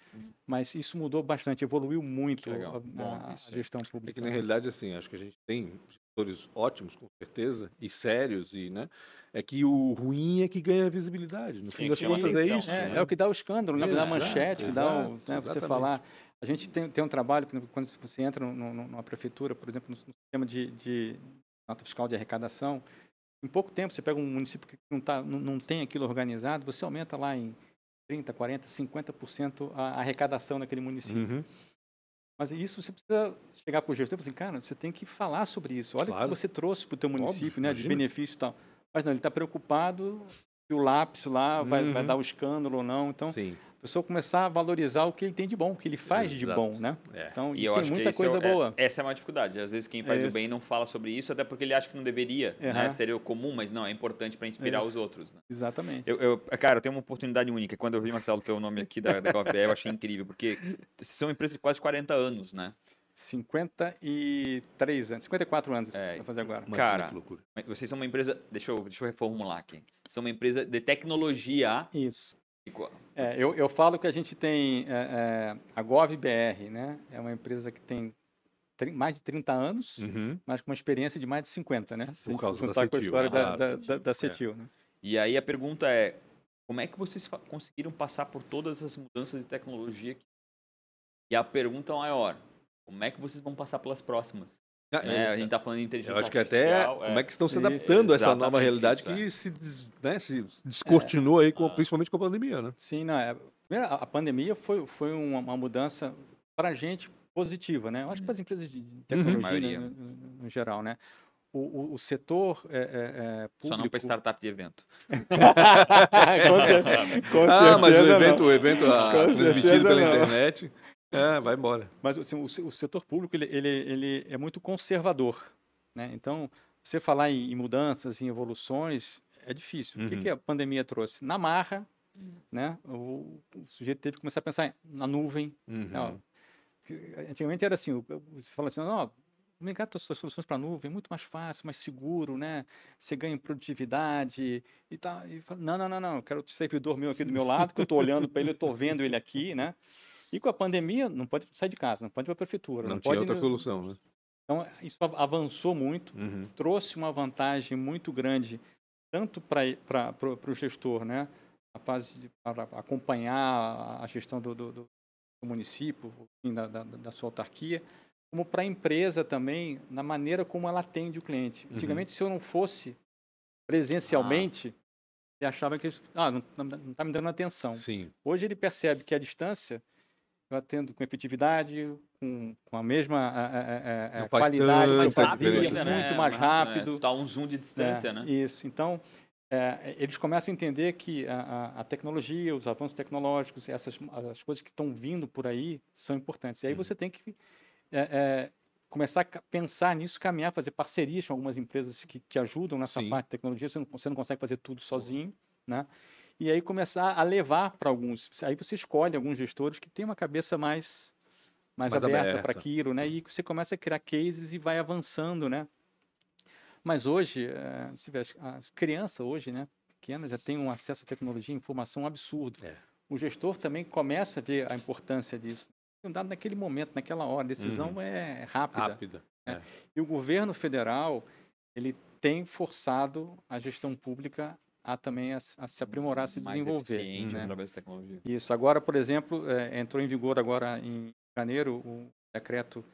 mas isso mudou bastante, evoluiu muito a, Bom a- isso. gestão É que pública. na realidade, assim, acho que a gente tem gestores ótimos, com certeza, e sérios, e, né? É que o ruim é que ganha visibilidade. No Sim, fim das contas é atenção. isso. É, né? é o que dá o escândalo, né? Que dá a manchete, que dá o, né, você falar. A gente tem, tem um trabalho, quando você entra no- no- numa prefeitura, por exemplo, no, no sistema de, de nota fiscal de arrecadação, em pouco tempo você pega um município que não, tá, não, não tem aquilo organizado, você aumenta lá em 30, 40, 50% a arrecadação naquele município. Uhum. Mas isso você precisa chegar para o gestor e falar assim, cara, você tem que falar sobre isso. Olha o Claro. que você trouxe para o teu município, Óbvio, né, de benefício e tal. Mas não, ele está preocupado se o lápis lá vai, vai Uhum. dar o escândalo ou não. Então, Sim. A pessoa começar a valorizar o que ele tem de bom, o que ele faz de Exato. bom, né? É. Então, E e eu tem acho muita é coisa é- boa. essa é uma dificuldade. Às vezes quem faz o bem não fala sobre isso, até porque ele acha que não deveria, né? Aham. Seria o comum, mas não, é importante para inspirar os outros. né? Exatamente. Eu, eu- cara, eu tenho uma oportunidade única. Quando eu vi, Marcelo, teu nome aqui da, da eu achei incrível, porque vocês são uma empresa de quase 40 anos, né? 53 anos, 54 anos É, vai fazer agora. Cara, que loucura. Vocês são uma empresa. Deixa eu, deixa eu reformular aqui. São uma empresa de tecnologia. Isso. Igual- É, eu, eu falo que a gente tem é, é, a GovBR, né? É uma empresa que tem mais de 30 anos, Uhum. mas com uma experiência de mais de 50, né? Se gente causa da com a história da, Ah, da, Cetil, da, da é. Cetil, né? E aí a pergunta é: como é que vocês conseguiram passar por todas as mudanças de tecnologia? E a pergunta maior: como é que vocês vão passar pelas próximas? Ah, Né? eu- A gente tá falando de inteligência Eu acho que até artificial. como é que estão se Isso, adaptando a essa nova realidade isso, é. que se, des- né, se descortinou aí, com, Ah. principalmente com a pandemia, né? Sim, não, é, a pandemia foi, foi uma, uma mudança para a gente positiva, né? Eu acho que para as empresas de de tecnologia né, no, no- no geral, né? O, o, o setor é, é, é, Só não público... para startup de evento. com, cer- com ah, mas o certeza evento, não. o evento ah, transmitido certeza pela não. internet, é, vai embora. Mas assim, o, se- o setor público ele, ele, ele é muito conservador, né? Então, você falar em, em mudanças, em evoluções, é difícil. O que, Uhum. que a pandemia trouxe? Na marra, né? O, o sujeito teve que começar a pensar na nuvem. Uhum. Não, que antigamente era assim, você fala assim, não, migrar suas soluções para a nuvem é muito mais fácil, mais seguro, né? Você ganha em produtividade e tal. E fala, não, não, não, não, eu quero o servidor meu aqui do meu lado, que eu estou olhando para ele, eu estou vendo ele aqui, né? E com a pandemia, não pode sair de casa, não pode ir para a prefeitura. Não, Não, tinha outra ir- solução, né? Então, isso av- avançou muito, Uhum. trouxe uma vantagem muito grande, tanto para o gestor, né? A fase de, para acompanhar a- gestão do, do, do município, enfim, da, da, da sua autarquia, como para a empresa também, na maneira como ela atende o cliente. Uhum. Antigamente, se eu não fosse presencialmente, ele achava que ah, não está me dando atenção. Sim. Hoje ele percebe que a distância eu atendo com efetividade, com, com a mesma a- a- a- qualidade, mais diferença, rápida, né? muito É, mais é, rápido. tu dá um zoom de distância, É, né? Isso. Então, é, eles começam a entender que a, tecnologia, os avanços tecnológicos, essas as coisas que estão vindo por aí são importantes. E aí Uhum. você tem que é, é, começar a pensar nisso, caminhar, fazer parcerias com algumas empresas que te ajudam nessa Sim. parte de tecnologia. Você não, você não consegue fazer tudo sozinho, né? E aí começar a levar para alguns. Aí você escolhe alguns gestores que têm uma cabeça mais mais, Mais aberta para aquilo, né? E você começa a criar cases e vai avançando, né? Mas hoje, eh, se vê, as crianças hoje, né, pequenas, já têm um acesso à tecnologia e informação absurdo. É. O gestor também começa a ver a importância disso. Um dado naquele momento, naquela hora, a decisão Uhum. é rápida. Rápida. E o governo federal, ele tem forçado a gestão pública a também a, se- a se aprimorar, a se Mais desenvolver. né? através da tecnologia. Isso. Agora, por exemplo, eh, entrou em vigor agora em janeiro o decreto do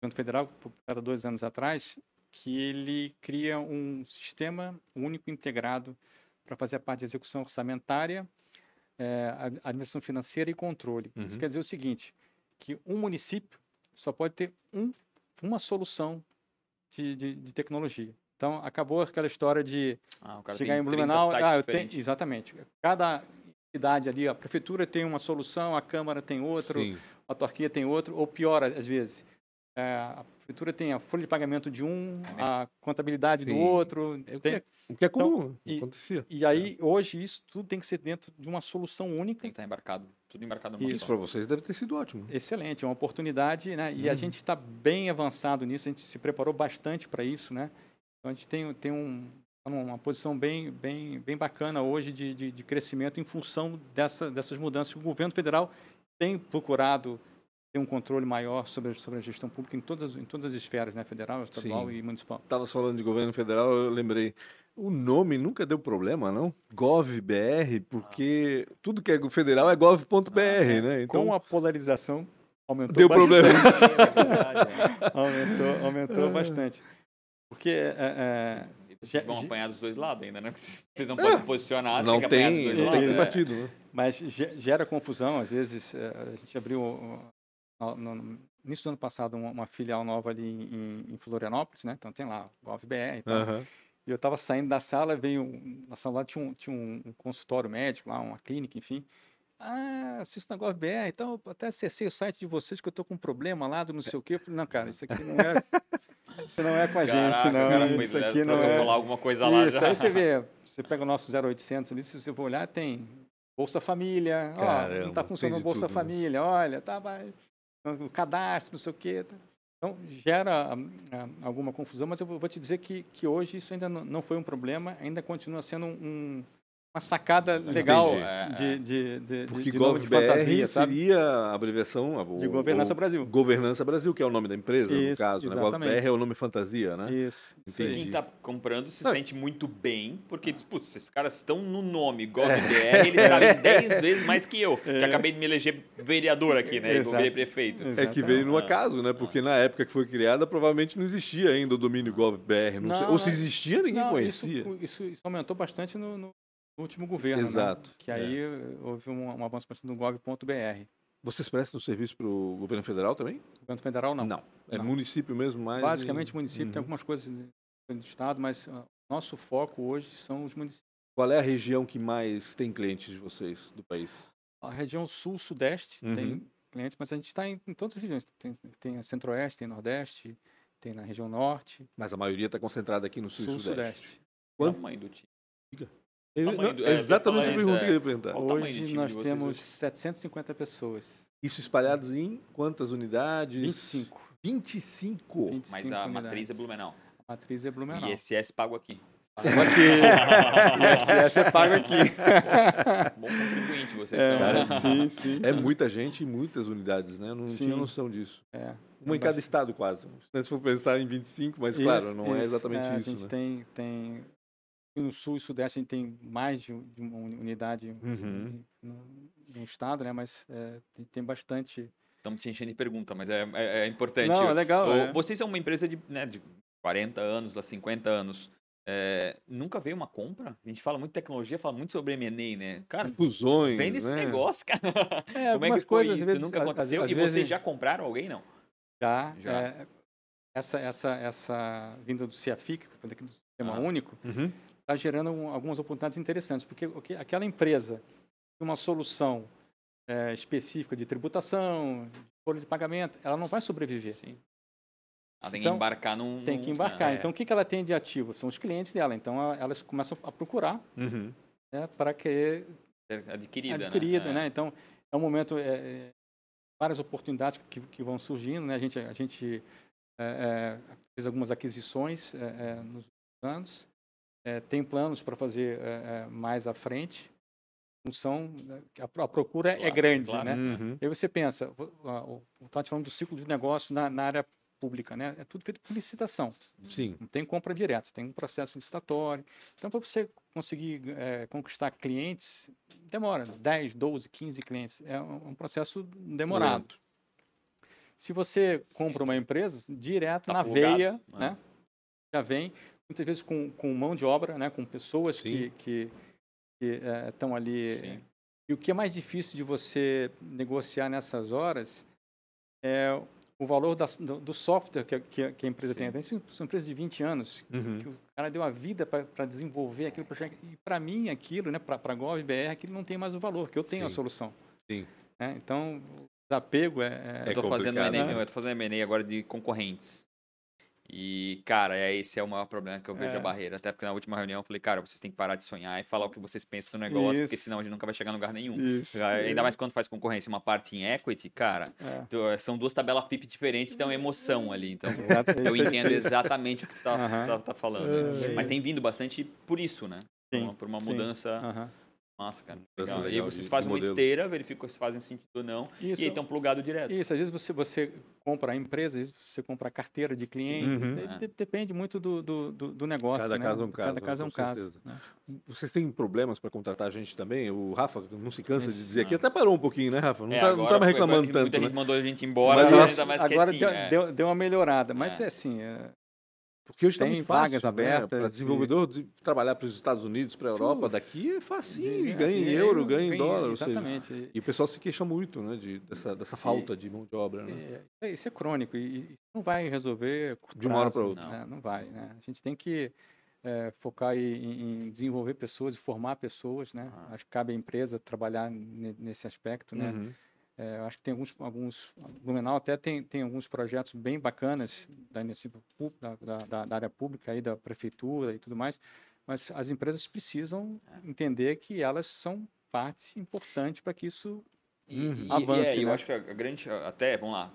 governo federal, publicado dois anos atrás, que ele cria um sistema único integrado para fazer a parte de execução orçamentária, a- administração financeira e controle. Isso Uhum. quer dizer o seguinte, que um município só pode ter um, uma solução de, de, de tecnologia. Então, acabou aquela história de Ah, chegar em 30 Blumenau, ah, eu tenho, exatamente. Cada cidade ali, a prefeitura tem uma solução, a câmara tem outro, Sim. a autarquia tem outro, ou pior, às vezes, é, a prefeitura tem a folha de pagamento de um, a contabilidade do Sim. outro. É o que tem- é, o que é comum, e- acontecia. e aí, hoje, isso tudo tem que ser dentro de uma solução única. Tem que estar embarcado. Tudo embarcado numa Isso. Para vocês deve ter sido ótimo. Excelente, é uma oportunidade, né? E a Uhum. gente está bem avançado nisso, a gente se preparou bastante para isso, né? Então a gente tem, tem um numa posição bem, bem, bem bacana hoje de, de, de crescimento em função dessa, dessas mudanças o governo federal tem procurado ter um controle maior sobre, a- sobre a gestão pública em todas, em todas as esferas, né? Federal, estadual Sim. e municipal. Estavas falando de governo federal, eu lembrei. O nome nunca deu problema, não? GovBR, porque tudo que é federal é gov.br, né? Então Com a polarização, aumentou deu bastante. problema. É é. Aumentou, aumentou bastante. Porque é, é, Vocês vão apanhar dos dois lados ainda, né? Porque Vocês não podem se posicionar, você Não tem que apanhar dos tem, dois não lados. tem é. partido, né? Mas ge- gera confusão, às vezes. eh, A gente abriu no, no- no início do ano passado uma, uma filial nova ali em, em Florianópolis, né? Então tem lá o GovBR e tal. Aham. E eu estava saindo da sala, veio na sala lá tinha um, tinha um, consultório médico lá, uma clínica, enfim. Ah, assisto na GovBR, então eu até acessei o site de vocês que eu tô com um problema lá do não sei o quê. Eu falei, não, cara, isso aqui não é, isso não é com a gente, Caraca, não. o cara isso direto aqui não é. alguma coisa lá Isso, já. aí você vê, você pega o nosso 0800 ali, se você for olhar, tem Bolsa Família, ó, não Caramba, está funcionando Bolsa tudo, né? Família, olha, tá, vai, o cadastro, não sei o quê. tá. Então, gera ah, ah, alguma confusão, mas eu vou vou te dizer que, que hoje isso ainda não, não foi um problema, ainda continua sendo um- uma sacada legal Entendi. É, de, de, de, Porque de, nome de GovBR fantasia, sabe? seria a abreviação... o- De Governança o- Brasil. Governança Brasil, que é o nome da empresa, no Isso, caso. Né? exatamente. GovBR é o nome fantasia, né? Isso. Entendi. Quem tá comprando se Não. sente muito bem, porque diz, putz, esses caras estão no nome GovBR, eles sabem 10 vezes mais que eu, que acabei de me eleger vereador aqui, né? E vou Exato. virar prefeito. É que veio no acaso, né? Porque na época que foi criada, provavelmente não existia ainda o domínio GovBR. Não sei- Não, Ou se existia, ninguém Não, conhecia. Isso, isso, isso aumentou bastante no, no último governo, né? Exato, Que aí eh, houve um, um avanço bastante no gov.br. Vocês prestam serviço para o governo federal também? Governo federal, não. Não. É Não. município mesmo, mas. Basicamente, município tem Uhum. algumas coisas do do estado, mas ah, nosso foco hoje são os municípios. Qual é a região que mais tem clientes de vocês do país? A região sul-sudeste Uhum. tem clientes, mas a gente está em, em todas as regiões. Tem, tem a centro-oeste, tem nordeste, tem na região norte, Mas a maioria está concentrada aqui no sul e sudeste. sul-sudeste. Quanto? Tamanho do time. Tamanho não, do- é, exatamente a pergunta é. que eu ia perguntar. Hoje nós temos hoje? 750 pessoas. Isso espalhados em quantas unidades? 25. 25. 25 Mas a matriz unidades. é Blumenau. A matriz é Blumenau. E ISS pago aqui. ISS é pago aqui. Bom contribuinte vocês são. É, né? sim, sim. É muita gente e muitas unidades, né? Eu não Sim. tinha noção disso. É. Uma em É cada bastante. estado, quase. Se for pensar em 25, mas claro, Isso, não é isso. exatamente É, isso. A gente né? tem, tem. No sul e sudeste a gente tem mais de, um- uma uni- unidade Uhum. no, no estado, né? Mas é, tem, tem bastante. Estamos te enchendo de pergunta, mas é, é- é importante. Não, é legal. É. Vocês são uma empresa de, né, de 40 anos, lá 50 anos. É, nunca veio uma compra? A gente fala muito de tecnologia, fala muito sobre M&A, né? Cara, Fusões, vem nesse né? negócio, cara. É, Como é que foi coisas, isso? vezes, Nunca a- às- aconteceu? às e vezes- vocês já compraram alguém, não? Já, Já. é, essa, essa, essa vinda do CIAFIC, daqui do Sistema Ah. Único, Uhum. Está gerando um- algumas oportunidades interessantes, porque o que- aquela empresa tem uma solução é, específica de tributação, de folha de pagamento, ela não vai sobreviver. Sim. Ela tem Então, que embarcar num... Tem que embarcar. é. Então, o que, que ela tem de ativo? São os clientes dela. Então, a- elas começam a procurar Uhum. né, para que É adquirida, adquirida, né? né? Então, é um momento, é, é, várias oportunidades que, que vão surgindo, né? A gente, a gente é, é, fez algumas aquisições é, é, nos últimos anos, É, tem planos para fazer é, é, mais à frente, função, né, a, a procura é Claro, grande, claro. né? Uhum. E aí você pensa, está te falando do ciclo de negócio na, na área pública, né? É tudo feito por licitação. Sim. Não tem compra direta, tem um processo licitatório. Então, para você conseguir eh, conquistar clientes, demora 10, 12, 15 clientes. É um, um processo demorado. Lento. Se você compra uma empresa, direto Tá na plugado, veia, né? né? já vem, muitas vezes com, com mão de obra, né? com pessoas Sim. que estão ali. Sim. E o que é mais difícil de você negociar nessas horas é o valor da- do, do software que, a- que a- que a empresa tem. Sim. São empresas de 20 anos, Uhum. que o cara deu a vida para desenvolver aquele projeto. E para mim, aquilo, né, para a GovBR, aquilo não tem mais o valor, que eu tenho a Sim. solução. Sim. né? Então, o desapego é. é- É Eu tô fazendo M&A, né? eu tô fazendo M&A agora de concorrentes. E, cara, é, esse é o maior problema que eu vejo É. a barreira. Até porque na última reunião eu falei, cara, vocês têm que parar de sonhar e falar o que vocês pensam do negócio, porque Isso. senão a gente nunca vai chegar em lugar nenhum. Isso. Ainda mais quando faz concorrência uma parte em equity, cara, É. tu- são duas tabelas FIP diferentes, tem uma emoção ali. Então, eu é entendo exatamente o que tu tá, tá, tá falando. É. Mas tem vindo bastante por isso, né? Por Sim, uma, por uma sim. mudança Aham. Massa, cara. Mudança Legal. E aí legal vocês fazem uma esteira, verificam se fazem sentido ou não, Isso. e aí estão plugados direto. Isso, às vezes você, você compra a empresa, às vezes você compra a carteira de clientes, Uhum. de- de- depende muito do, do, do, negócio. Cada né? caso é um Cada caso, caso é um caso. né? Vocês têm problemas para contratar gente também? O Rafa não se cansa de dizer aqui, até parou um pouquinho, né, Rafa? Não, É, tá, tá foi- reclamando muita tanto, gente né? mandou a gente embora, Mas a gente tá mais Agora quietinho. deu, é. deu, deu uma melhorada, mas É. é assim, é, Porque hoje está Tem fácil, vagas né? abertas Para de- desenvolvedor de- trabalhar para os Estados Unidos, para a Europa, daqui é facinho, de- e ganha em de- euro, ganha em dólar. ou seja, Exatamente. e o pessoal se queixa muito, né, de, dessa, dessa falta de mão de obra, né? É, isso é crônico e e não vai resolver De uma hora prazo, pra outra. né? Não vai, né? A gente tem que é, focar em, em desenvolver pessoas e formar pessoas, né? Ah. Acho que cabe à empresa trabalhar ne- nesse aspecto, né? Uhum. É, eu acho que tem alguns, alguns Blumenau até tem, tem alguns projetos bem bacanas da da, da, da- área pública aí da prefeitura e tudo mais, mas as empresas precisam É. entender que elas são parte importante para que isso E, Uhum. e- e Avance, é, eu né? acho que a grande. Até, vamos lá,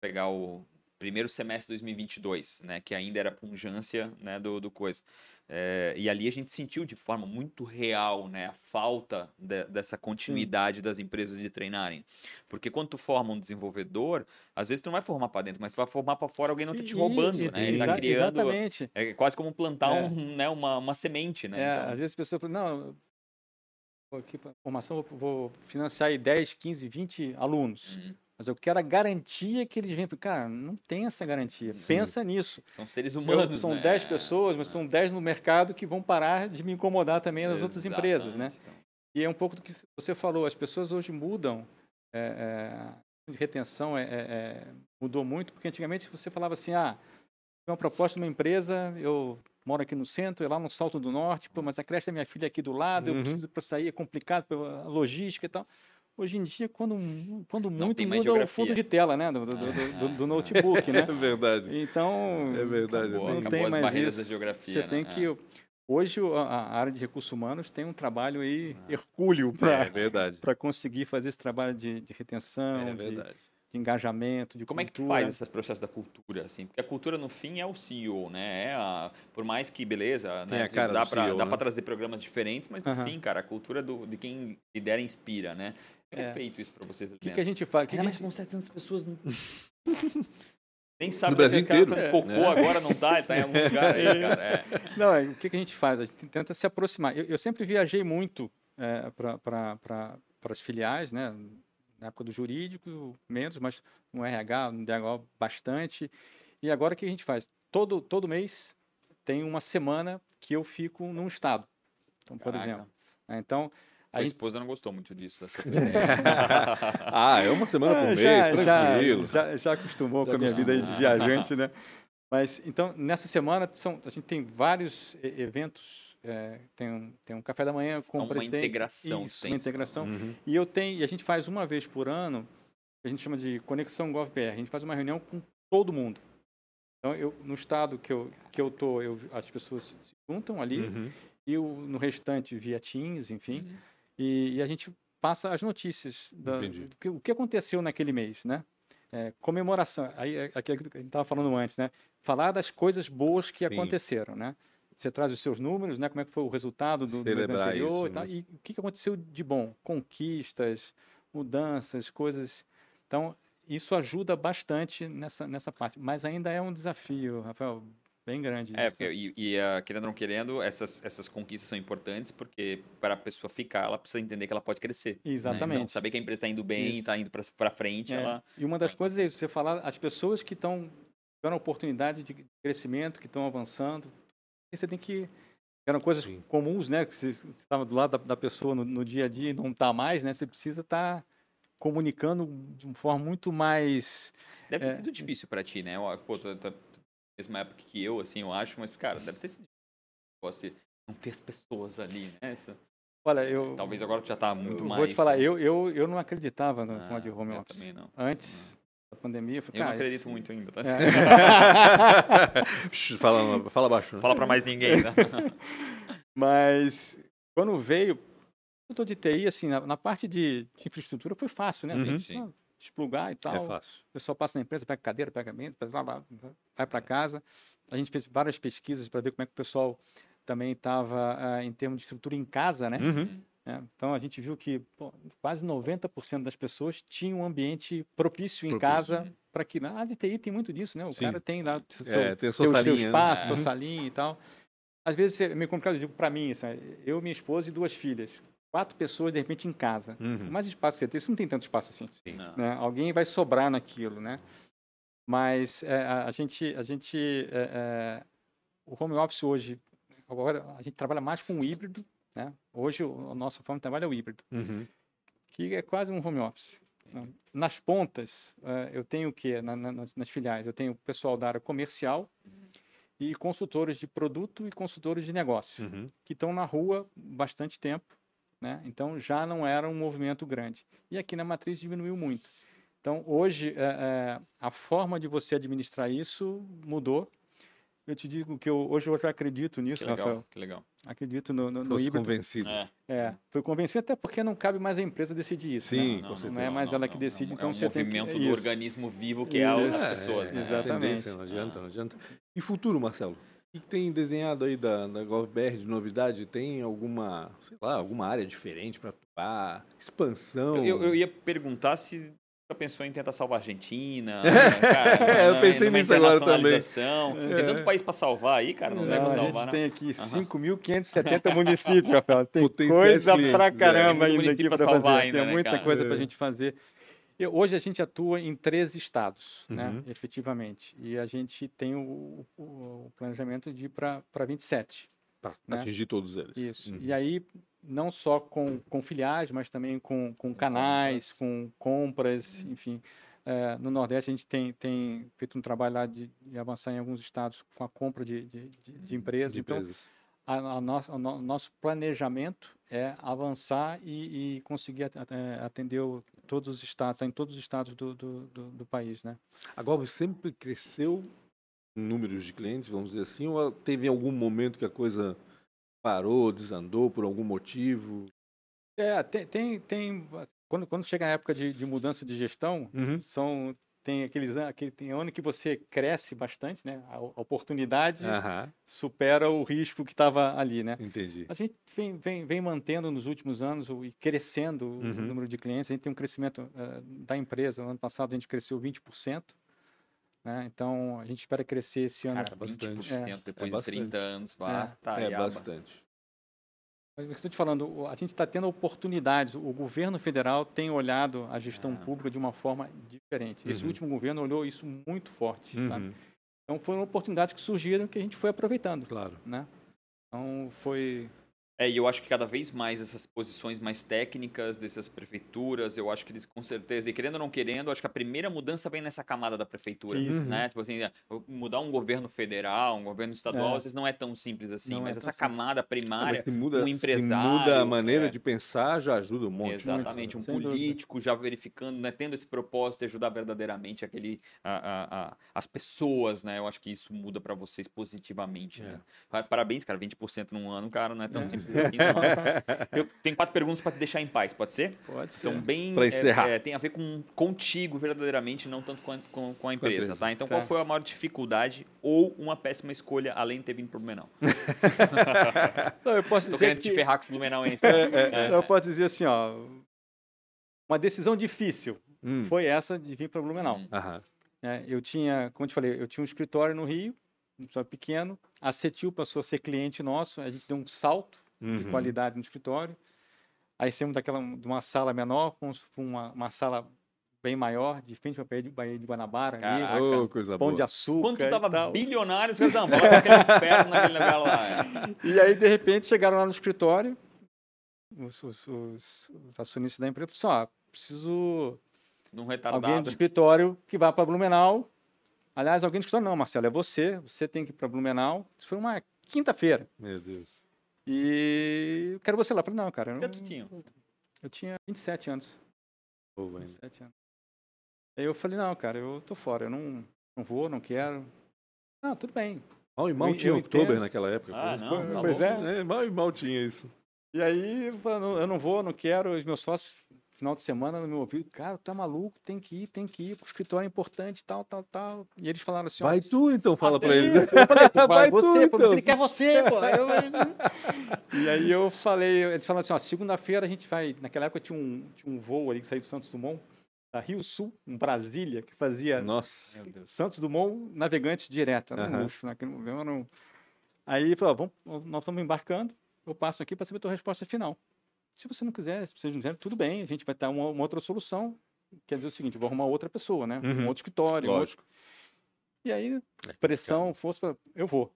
pegar o primeiro semestre de 2022, né? Que ainda era pungência né, do, do coisa. É, e ali a gente sentiu de forma muito real né, a falta de- dessa continuidade das empresas de treinarem. Porque quando tu forma um desenvolvedor, às vezes tu não vai formar para dentro, mas tu vai formar para fora, alguém não tá te roubando, E- né? Ele tá criando. Exatamente. É quase como plantar É. um, né, uma, uma semente, né? É, Então, às vezes a pessoa fala, não, aqui para formação, vou, vou financiar aí 10, 15, 20 alunos. uhum. Mas eu quero a garantia que eles venham. Cara, não tem essa garantia. Sim. Pensa nisso. São seres Eu- humanos. são né? 10 pessoas, mas são 10 no mercado que vão parar de me incomodar também nas outras empresas, né? Então. E é um pouco do que você falou, as pessoas hoje mudam, é, é, de retenção é, é, é, mudou muito, porque antigamente você falava assim, ah, tem uma proposta de uma empresa, eu moro aqui no centro, é lá no Salto do Norte, pô, mas a creche da minha filha é aqui do lado, eu Uhum. preciso para sair, é complicado pela logística e tal. Hoje em dia, quando, quando muito muda o fundo de tela, né, do, do, do- do- notebook, né? É verdade. Então, É verdade. Acabou, é não acabou tem as mais barreiras isso. da geografia, Você né? tem É. que. Hoje o- a, área de recursos humanos tem um trabalho aí hercúleo para É para conseguir fazer esse trabalho de, de retenção, É de, de engajamento, de Como é que tu cultura. faz esse processo da cultura, assim? Porque a cultura, no fim, é o CEO, né? É a- por mais que, beleza, né? dá dá né? trazer programas diferentes, mas, no Aham. fim, cara, a cultura do, de quem lidera inspira, né? É, É. feito isso pra vocês O que, que a gente faz? O que Ainda que a mais gente- com 700 pessoas... não- Nem sabe No Brasil é que o cara inteiro. faz cocô É. agora, não tá? Ele tá em algum lugar aí, cara. É. Não, é, o que, que a gente faz? A gente tenta se aproximar. Eu, eu sempre viajei muito para as filiais, né? Na época do jurídico, menos, mas no RH, no DHO, bastante. E agora o que a gente faz? Todo, todo mês tem uma semana que eu fico num estado. Então, por Caraca. exemplo. né, Então, A esposa não gostou muito disso. Dessa... Ah, é uma semana por Ah, mês, já, tranquilo. Já, já, já acostumou Já com a minha vida aí de viajante, né? Mas, então, nessa semana, são, a gente tem vários e- eventos. é, tem, um, tem um café da manhã com É o uma presidente. integração, Isso, uma integração. Uhum. E eu tenho, e a gente faz uma vez por ano, a gente chama de Conexão GovBR. A gente faz uma reunião com todo mundo. Então, eu, no estado que eu, que eu tô, eu, as pessoas se juntam ali, Uhum. e o, no restante via Teams, enfim. Uhum. E, e a gente passa as notícias da, do que, o que aconteceu naquele mês, né? É, comemoração, aí é aquilo que a gente estava falando antes, né? Falar das coisas boas que Sim. aconteceram, né? Você traz os seus números, né? Como é que foi o resultado do, do mês anterior isso, e tal. né? E o que que aconteceu de bom? Conquistas, mudanças, coisas. Então, isso ajuda bastante nessa, nessa parte. Mas ainda é um desafio, Rafael, bem grande. É, isso. porque, e, e, ah, querendo ou não querendo, essas, essas conquistas são importantes porque para a pessoa ficar, ela precisa entender que ela pode crescer. né? Então, Exatamente. saber que a empresa está indo bem, está indo para frente, É, ela... E uma das coisas é isso, você falar as pessoas que estão tiveram a oportunidade de crescimento, que estão avançando, você tem que eram coisas Sim. comuns, né? Que você estava do lado da, da pessoa no, no dia a dia e não está mais, né? Você precisa estar comunicando de uma forma muito mais Deve ter É. sido difícil para ti, né? Ó, Pô, tu, tu, tu, mesma época que eu, assim, eu acho, mas, cara, deve ter sido difícil não ter as pessoas ali, né? Isso- Olha, eu talvez agora tu já tá muito eu mais... vou te falar, eu, eu, eu não acreditava no Ah, de home eu office. também não. Antes, da pandemia. Eu, falei, Eu não acredito isso- muito ainda, tá? Shh, fala, fala baixo. né? Fala pra mais ninguém, tá? Mas quando veio, eu tô de TI, assim, na, na parte de, de infraestrutura foi fácil, né? Uhum. Sim. Ah, Desplugar e tal. É fácil. O pessoal passa na empresa, pega cadeira, pega mesa, vai para casa. A gente fez várias pesquisas para ver como é que o pessoal também estava em termos de estrutura em casa, né? Uhum. É, então a gente viu que pô, quase 90% das pessoas tinham um ambiente propício em Propício. casa para que na área de TI tem muito disso, né? O Sim. cara tem lá seu, É, tem seu salinha. né? espaço, É. sua salinha e tal. Às vezes é meio complicado, eu digo para mim, assim, eu, minha esposa e duas filhas, quatro pessoas de repente em casa. Uhum. Mais espaço que você tem, você não tem tanto espaço assim né? Alguém vai sobrar naquilo, né? Mas é, a, a gente, a gente, é, é, o home office hoje, agora a gente trabalha mais com o híbrido, né? Hoje a nossa forma de trabalho é o híbrido, Uhum. que é quase um home office. né? Nas pontas, é, eu tenho o quê? Na- na- nas, nas filiais, eu tenho o pessoal da área comercial e consultores de produto e consultores de negócio Uhum. que estão na rua bastante tempo, né? Então já não era um movimento grande. E aqui na matriz diminuiu muito. Então hoje é, é, a forma de você administrar isso mudou. Eu te digo que eu, hoje eu já acredito nisso, Que legal, Rafael. que legal. Acredito no, no, Fosse híbrido. convencido. É. É, foi convencido até porque não cabe mais a empresa decidir isso. né? Sim, Não, com não, certeza. Não é mais ela que decide, é então é um você tem que- movimento isso. do organismo vivo que é as pessoas, é, né? é, Exatamente. tendência, não adianta, não adianta. E futuro, Marcelo? O que que tem desenhado aí da, da GovBR de novidade? Tem alguma, sei lá, alguma área diferente para atuar? Expansão? Eu, eu ia perguntar se já pensou em tentar salvar a Argentina. né, cara, É, eu na- pensei numa nisso agora também. Tem tanto país para salvar aí, cara. Não, Não, deve a salvar, gente não. tem aqui Aham. 5.570 municípios, Rafael. Tem Potenciais coisa pra é. caramba muito ainda aqui para fazer. salvar ainda, tem né, muita cara? coisa para a É. gente fazer. Hoje a gente atua em 13 estados, Uhum. né, efetivamente. E a gente tem o, o- o planejamento de ir para 27. Para né? atingir todos eles. Isso. Uhum. E aí, não só com, com filiais, mas também com, com canais, com compras, enfim. É, no Nordeste, a gente tem, tem feito um trabalho lá de, de avançar em alguns estados com a compra de, de, de- de empresas. De então, empresas. a, a nossa, o no- nosso planejamento é avançar e, e conseguir eh, atender o- todos os estados, tá em todos os estados do, do, do, do país, né? A Gov sempre cresceu em números de clientes, vamos dizer assim, ou teve algum momento que a coisa parou, desandou por algum motivo? É, tem, tem, tem quando, quando chega a época de, de mudança de gestão, Uhum. são tem aqueles aquele, tem ano que você cresce bastante, né? A, a oportunidade supera o risco que estava ali, né? entendi. A gente vem, vem, vem mantendo nos últimos anos o- e crescendo o Uhum. número de clientes. A gente tem um crescimento eh, da empresa. No ano passado a gente cresceu 20%. Né? Então a gente espera crescer esse ano. Cara, bastante. 20% depois É de 30 bastante. anos, vá, tá é aí, aba. bastante. Mas o que eu estou te falando, a gente está tendo oportunidades. O governo federal tem olhado a gestão Ah. pública de uma forma diferente. Esse Uhum. último governo olhou isso muito forte. Uhum, Então foram oportunidades que surgiram que a gente foi aproveitando. claro. Né? Então foi. É, e eu acho que cada vez mais essas posições mais técnicas dessas prefeituras, eu acho que eles com certeza, e querendo ou não querendo, acho que a primeira mudança vem nessa camada da prefeitura, Isso. né? Tipo assim, mudar um governo federal, um governo estadual, É. às vezes não é tão simples assim, Não é mas tão essa simples. camada primária, se muda, um empresário, muda a maneira é. de pensar, já ajuda um monte. Exatamente, um político já verificando, né, tendo esse propósito de ajudar verdadeiramente aquele, a- a- a- as pessoas, né? Eu acho que isso muda para vocês positivamente. Né? Pa- Parabéns, cara, 20% num ano, cara, não é tão É. simples Não. Eu tenho quatro perguntas para te deixar em paz, pode ser? Pode São bem. Pra é, encerrar. é, tem a ver com contigo verdadeiramente, não tanto com a, com, com a empresa, empresa. tá? Então, Tá. qual foi a maior dificuldade ou uma péssima escolha, além de ter vindo pro Blumenau? Não, eu posso Tô dizer querendo que... te ferrar com os Blumenauenses. tá? É, Eu posso dizer assim, ó. Uma decisão difícil Hum, foi essa de vir para Blumenau. Hum. aham. né? eu tinha, como eu te falei, eu tinha um escritório no Rio, um escritório pequeno. A Cetil passou a ser cliente nosso. A gente deu um salto de Uhum. qualidade no escritório. Aí saímos daquela de uma sala menor para uma, uma sala bem maior, de frente para a Baía de Guanabara, ali, Caraca. Ô, coisa pão boa. de açúcar. Quando tu e tava tal. bilionário, os caras não, bota aquele inferno naquele lugar lá. é. E aí, de repente, chegaram lá no escritório, os, os, os- os acionistas da empresa falaram assim, ó, preciso Num alguém retardado. do escritório que vá para Blumenau. Aliás, alguém do escritório, não, Marcelo, é você, você tem que ir para Blumenau. Isso foi uma quinta-feira. Meu Deus. E eu quero você lá. Eu falei, não, cara, eu, Quanto tu tinha? eu tinha 27 anos. Velho. 27 anos. Aí eu falei, não, cara, eu tô fora, eu não, não vou, não quero. Não, tudo bem. Mal e mal Eu- tinha Oktober naquela época. Ah, Pois- não, pois- tá pois louco. é, mal e mal tinha isso. E aí, eu falei, não, eu não vou, não quero. Os meus sócios, final de semana, no meu ouvido, cara, tu é maluco, tem que ir, tem que ir, pro escritório é importante, tal, tal, tal. E eles falaram assim, ó, Vai tu então, fala pra Até ele. Eu falei, vai, Vai tu, você, pô, então. ele quer você, pô. Eu "Não." e aí eu falei, eles falaram assim, ó, segunda-feira a gente vai, naquela época tinha um, tinha um voo ali que saía do Santos Dumont, da Rio Sul, em Brasília, que fazia Nossa. Meu Deus. Santos Dumont navegantes direto, era um Aham. luxo, naquele momento era um... Aí ele falou, vamos, nós estamos embarcando, eu passo aqui para saber a tua resposta final. Se você não quiser, se vocês não quiserem, tudo bem, a gente vai ter uma, uma outra solução, quer dizer o seguinte, vou arrumar outra pessoa, né? Uhum. Um outro escritório, um outro Lógico. e aí, É pressão, força, eu vou.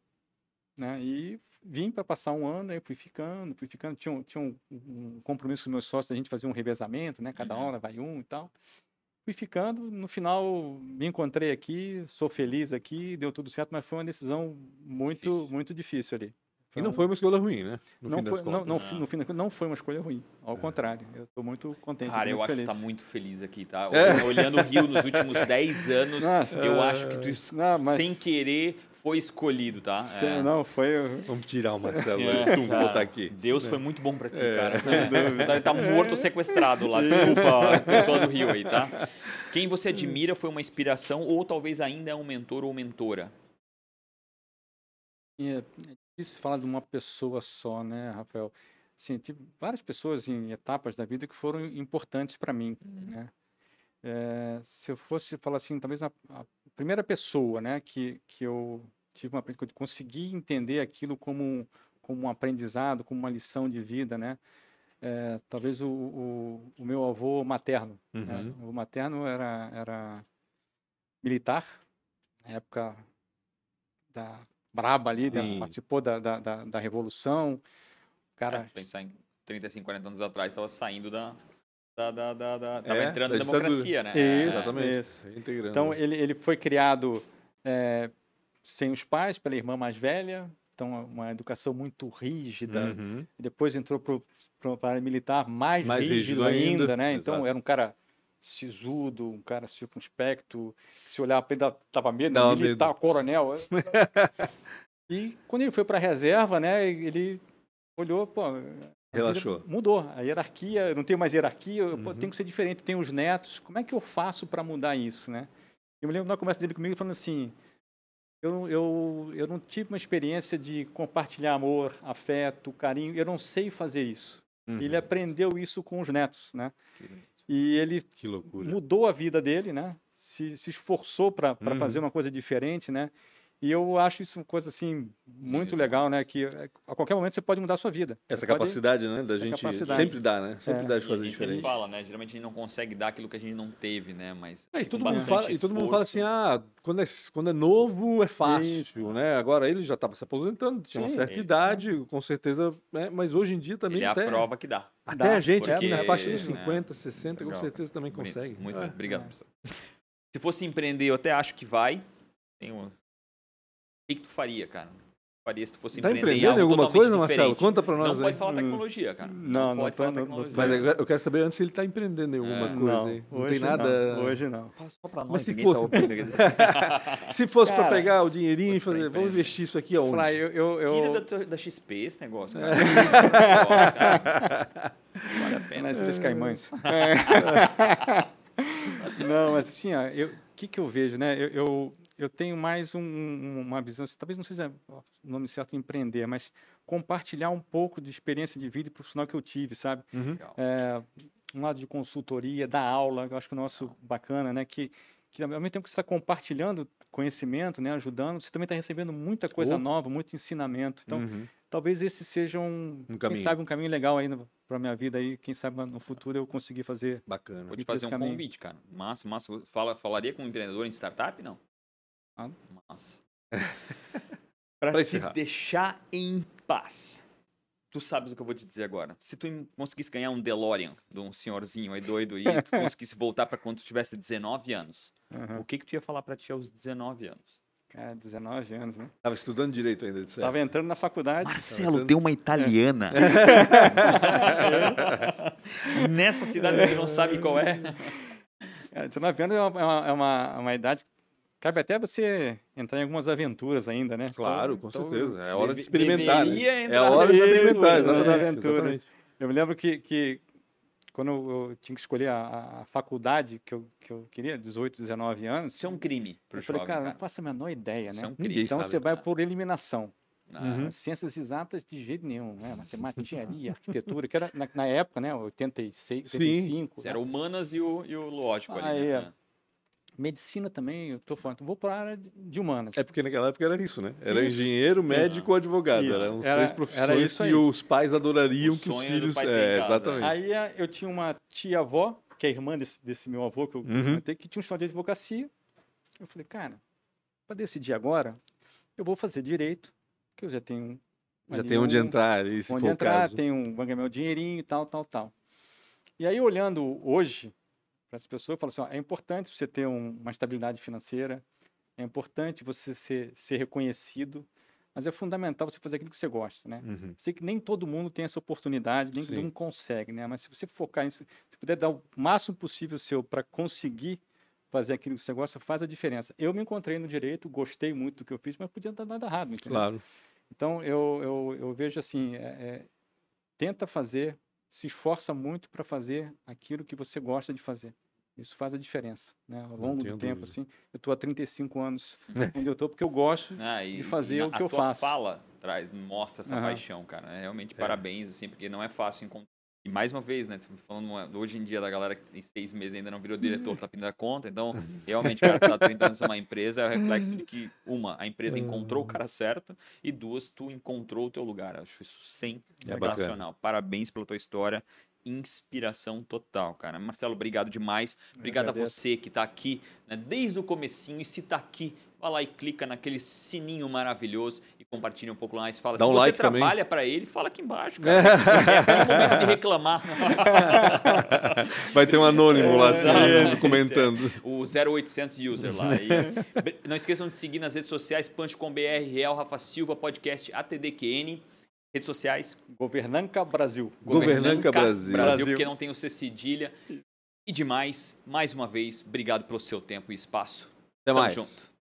Né? E vim para passar um ano, aí fui ficando, fui ficando. Tinha, um- tinha um, um compromisso com meus sócios, a gente fazer um revezamento, né? Cada Uhum. hora vai um e tal. Fui ficando, no final me encontrei aqui, sou feliz aqui, deu tudo certo, mas foi uma decisão muito, Difícil. muito difícil ali. E não foi uma escolha ruim, né? No não fim das foi, não, não, Não. no fim, da conta, não foi uma escolha ruim. Ao contrário, eu estou muito contente, Cara, eu muito acho feliz. que tá muito feliz aqui, tá? É. Olhando o Rio nos últimos 10 anos, Nossa, eu acho que tu, não, mas- sem querer, foi escolhido, tá? Cê- É. Não, foi... Vamos tirar o Marcelo É, tum, cara, botar aqui. Deus foi muito bom pra ti, É. cara. É. Tá, tá morto ou sequestrado lá. Desculpa, pessoa do Rio aí, tá? Quem você admira foi uma inspiração ou talvez ainda é um mentor ou mentora? É, é difícil falar de uma pessoa só, né, Rafael? Assim, tive várias pessoas em etapas da vida que foram importantes para mim, né? Eh, se eu fosse falar assim, talvez a, a primeira pessoa, né, que, que eu tive uma, que eu consegui entender aquilo como um, como um aprendizado, como uma lição de vida, né? Eh, talvez o, o, o meu avô materno, né? Uhum. O materno era, era militar, na época da braba ali, né? Sim. participou da, da, da, da Revolução. Cara, É, pensar em 35, 40 anos atrás, estava saindo da. da, da, da, da- tava É, entrando da na democracia, né? Isso. Exatamente. isso. Integrando. então, ele, ele foi criado eh, sem os pais, pela irmã mais velha, então uma educação muito rígida. Uhum. Depois entrou para militar, mais, Mais rígido, rígido ainda, ainda, né? Então, exato. era um cara sisudo, um cara circunspecto, se olhava para ele dava medo, Dava né? militar, coronel. e quando ele foi para a reserva, né, ele olhou, pô, Relaxou. Mudou. A hierarquia, não tenho mais hierarquia, eu Uhum. tenho que ser diferente. Tenho os netos. Como é que eu faço para mudar isso, né? Eu me lembro uma conversa dele comigo falando assim: eu, eu, eu não tive uma experiência de compartilhar amor, afeto, carinho. Eu não sei fazer isso. Uhum. Ele aprendeu isso com os netos, né? E ele mudou a vida dele, né? Se, se esforçou para Uhum. fazer uma coisa diferente, né? E eu acho isso uma coisa assim muito legal, né? Que é, a qualquer momento você pode mudar a sua vida. Essa Você pode- capacidade, né? Da essa gente capacidade. sempre dá, né? Sempre É. dá de E a fazer gente sempre diferente. fala, né? Geralmente a gente não consegue dar aquilo que a gente não teve, né? Mas É, e com todo, mundo fala, e todo mundo fala assim, ah, quando é, quando é novo é fácil, né? Agora ele já estava se aposentando, tinha uma Sim, certa ele- idade, com certeza, né? mas hoje em dia também Ele é a até, prova que dá. até Dá, a gente aqui na porque, faixa dos né, 50, 60, com legal. certeza também Bonito, consegue. Muito É. bem. Obrigado, é. professor. Se fosse empreender, eu até acho que vai. Tem um... O que, que tu faria, cara? faria se tu fosse Tá empreender em empreendendo em alguma coisa, Marcelo? diferente? Conta pra nós Não aí. pode falar Hum. tecnologia, cara. Não, não pode tô- falar não- não- tecnologia. Mas eu eu quero saber antes se ele está empreendendo em alguma É. coisa não. Não hoje tem nada. Não, hoje não. Fala só pra nós, Mas se tá for- ouvindo. Se fosse para pegar o dinheirinho e fazer, vamos investir isso aqui aonde? Falar, eu, eu, eu, Tira da, da XP esse negócio, cara. É. Vale a pena. nas Ilhas Caimãs. não, mas assim, ó, o que, que eu vejo, né? Eu, eu, eu tenho mais um- um- uma visão, talvez não seja o nome certo empreender, mas compartilhar um pouco de experiência de vida e profissional que eu tive, sabe? Uhum. É, um lado de consultoria, da aula, eu acho que o nosso bacana, né? Que, que ao mesmo tempo que você está compartilhando conhecimento, né? Ajudando, você também está recebendo muita coisa Oh. nova, muito ensinamento. Então, Uhum. talvez esse seja um, Um quem caminho. sabe um caminho legal aí para minha vida aí, quem sabe no futuro eu conseguir fazer. Bacana. Vou te fazer um caminho. convite, cara. Massa, massa. Fala, falaria com um empreendedor em startup? Não. Ah. Massa. Pra Pra te encerrar. deixar em paz. Tu sabes o que eu vou te dizer agora. Se tu conseguisse ganhar um DeLorean de um senhorzinho aí doido e tu conseguisse voltar pra quando tu tivesse 19 anos, Aham. o que que tu ia falar pra ti aos 19 anos? Cara, 19 anos, né? Tava estudando direito ainda, de certo. Tava entrando na faculdade. Marcelo, tem uma italiana. Nessa cidade que não sabe qual é. É, 19 anos é uma, é uma, é uma, uma idade que cabe até você entrar em algumas aventuras ainda, né? Claro, Então- com então, certeza. É hora de experimentar. né? É hora de experimentar, né? exatamente. Aventuras. exatamente. Eu me lembro que, que quando eu tinha que escolher a, a faculdade que eu, que eu queria, 18, 19 anos, Isso é um crime pro eu falei, jovem, cara, cara. não faço a menor ideia, Isso né? é um crime. Então sabe. você vai por eliminação. Ah, Uhum. As Ciências exatas de jeito nenhum, né? Matemática, engenharia, arquitetura, que era na, na época, né? 86, Sim. 85. Isso era humanas e o, e o lógico ali. Ah, né? é. Medicina também, eu tô falando, vou para a área de humanas. É porque naquela época era isso, né? Era Isso. engenheiro, médico ou advogado. Isso. Eram Era- três profissões isso que os pais adorariam O que os filhos. É, exatamente. Aí eh, eu tinha uma tia-avó, que é irmã desse, desse meu avô, que eu Uhum. comentei, que tinha um estudante de advocacia. Eu falei, cara, para decidir agora, eu vou fazer direito, que eu já tenho. Já tem onde um- entrar, se onde entrar, o caso. tem um, ganhar meu dinheirinho e tal, tal, tal. E aí, olhando hoje para as pessoas, eu falo assim: ó, é importante você ter um- uma estabilidade financeira, é importante você ser, ser reconhecido, mas é fundamental você fazer aquilo que você gosta, né? Uhum. Sei que nem todo mundo tem essa oportunidade, nem Sim. todo mundo consegue, né? Mas se você focar nisso, se puder dar o máximo possível seu para conseguir fazer aquilo que você gosta, faz a diferença. Eu me encontrei no direito, gostei muito do que eu fiz, mas podia dar nada errado, entendeu? Claro. Então, eu, eu, eu vejo assim, é, é, tenta fazer, se esforça muito para fazer aquilo que você gosta de fazer. Isso faz a diferença, né? Ao longo do tempo, dúvida. assim. Eu estou há 35 anos onde eu estou porque eu gosto. Ah, e- de fazer e na- o que eu a tua faço. fala traz, mostra essa Aham. paixão, cara. É, realmente parabéns, assim, porque não é fácil encontrar. E mais uma vez, né? tô Falando uma- hoje em dia da galera que em seis meses ainda não virou diretor, tá pedindo a conta. Então, realmente, o cara que tá 30 anos numa empresa é o reflexo de que, uma, a empresa encontrou o cara certo, e duas, tu encontrou o teu lugar. Eu acho isso sensacional. Parabéns pela tua história. Inspiração total, cara. Marcelo, obrigado demais. Obrigado a você que tá aqui né, desde o comecinho. E se tá aqui, vai lá e clica naquele sininho maravilhoso e compartilha um pouco mais. Fala, Dá se um você like trabalha para ele, fala aqui embaixo, cara. é aquele momento de reclamar. Vai ter um anônimo lá assim, comentando. o 0800 user lá. E br- não esqueçam de seguir nas redes sociais, punch.com.br, Real Rafa Silva, podcast ATDQN. Redes sociais, Governanca Brasil. Governanca Brasil. Brasil, porque não tem o C cedilha. E demais, mais uma vez, obrigado pelo seu tempo e espaço. Até Tamo mais. junto.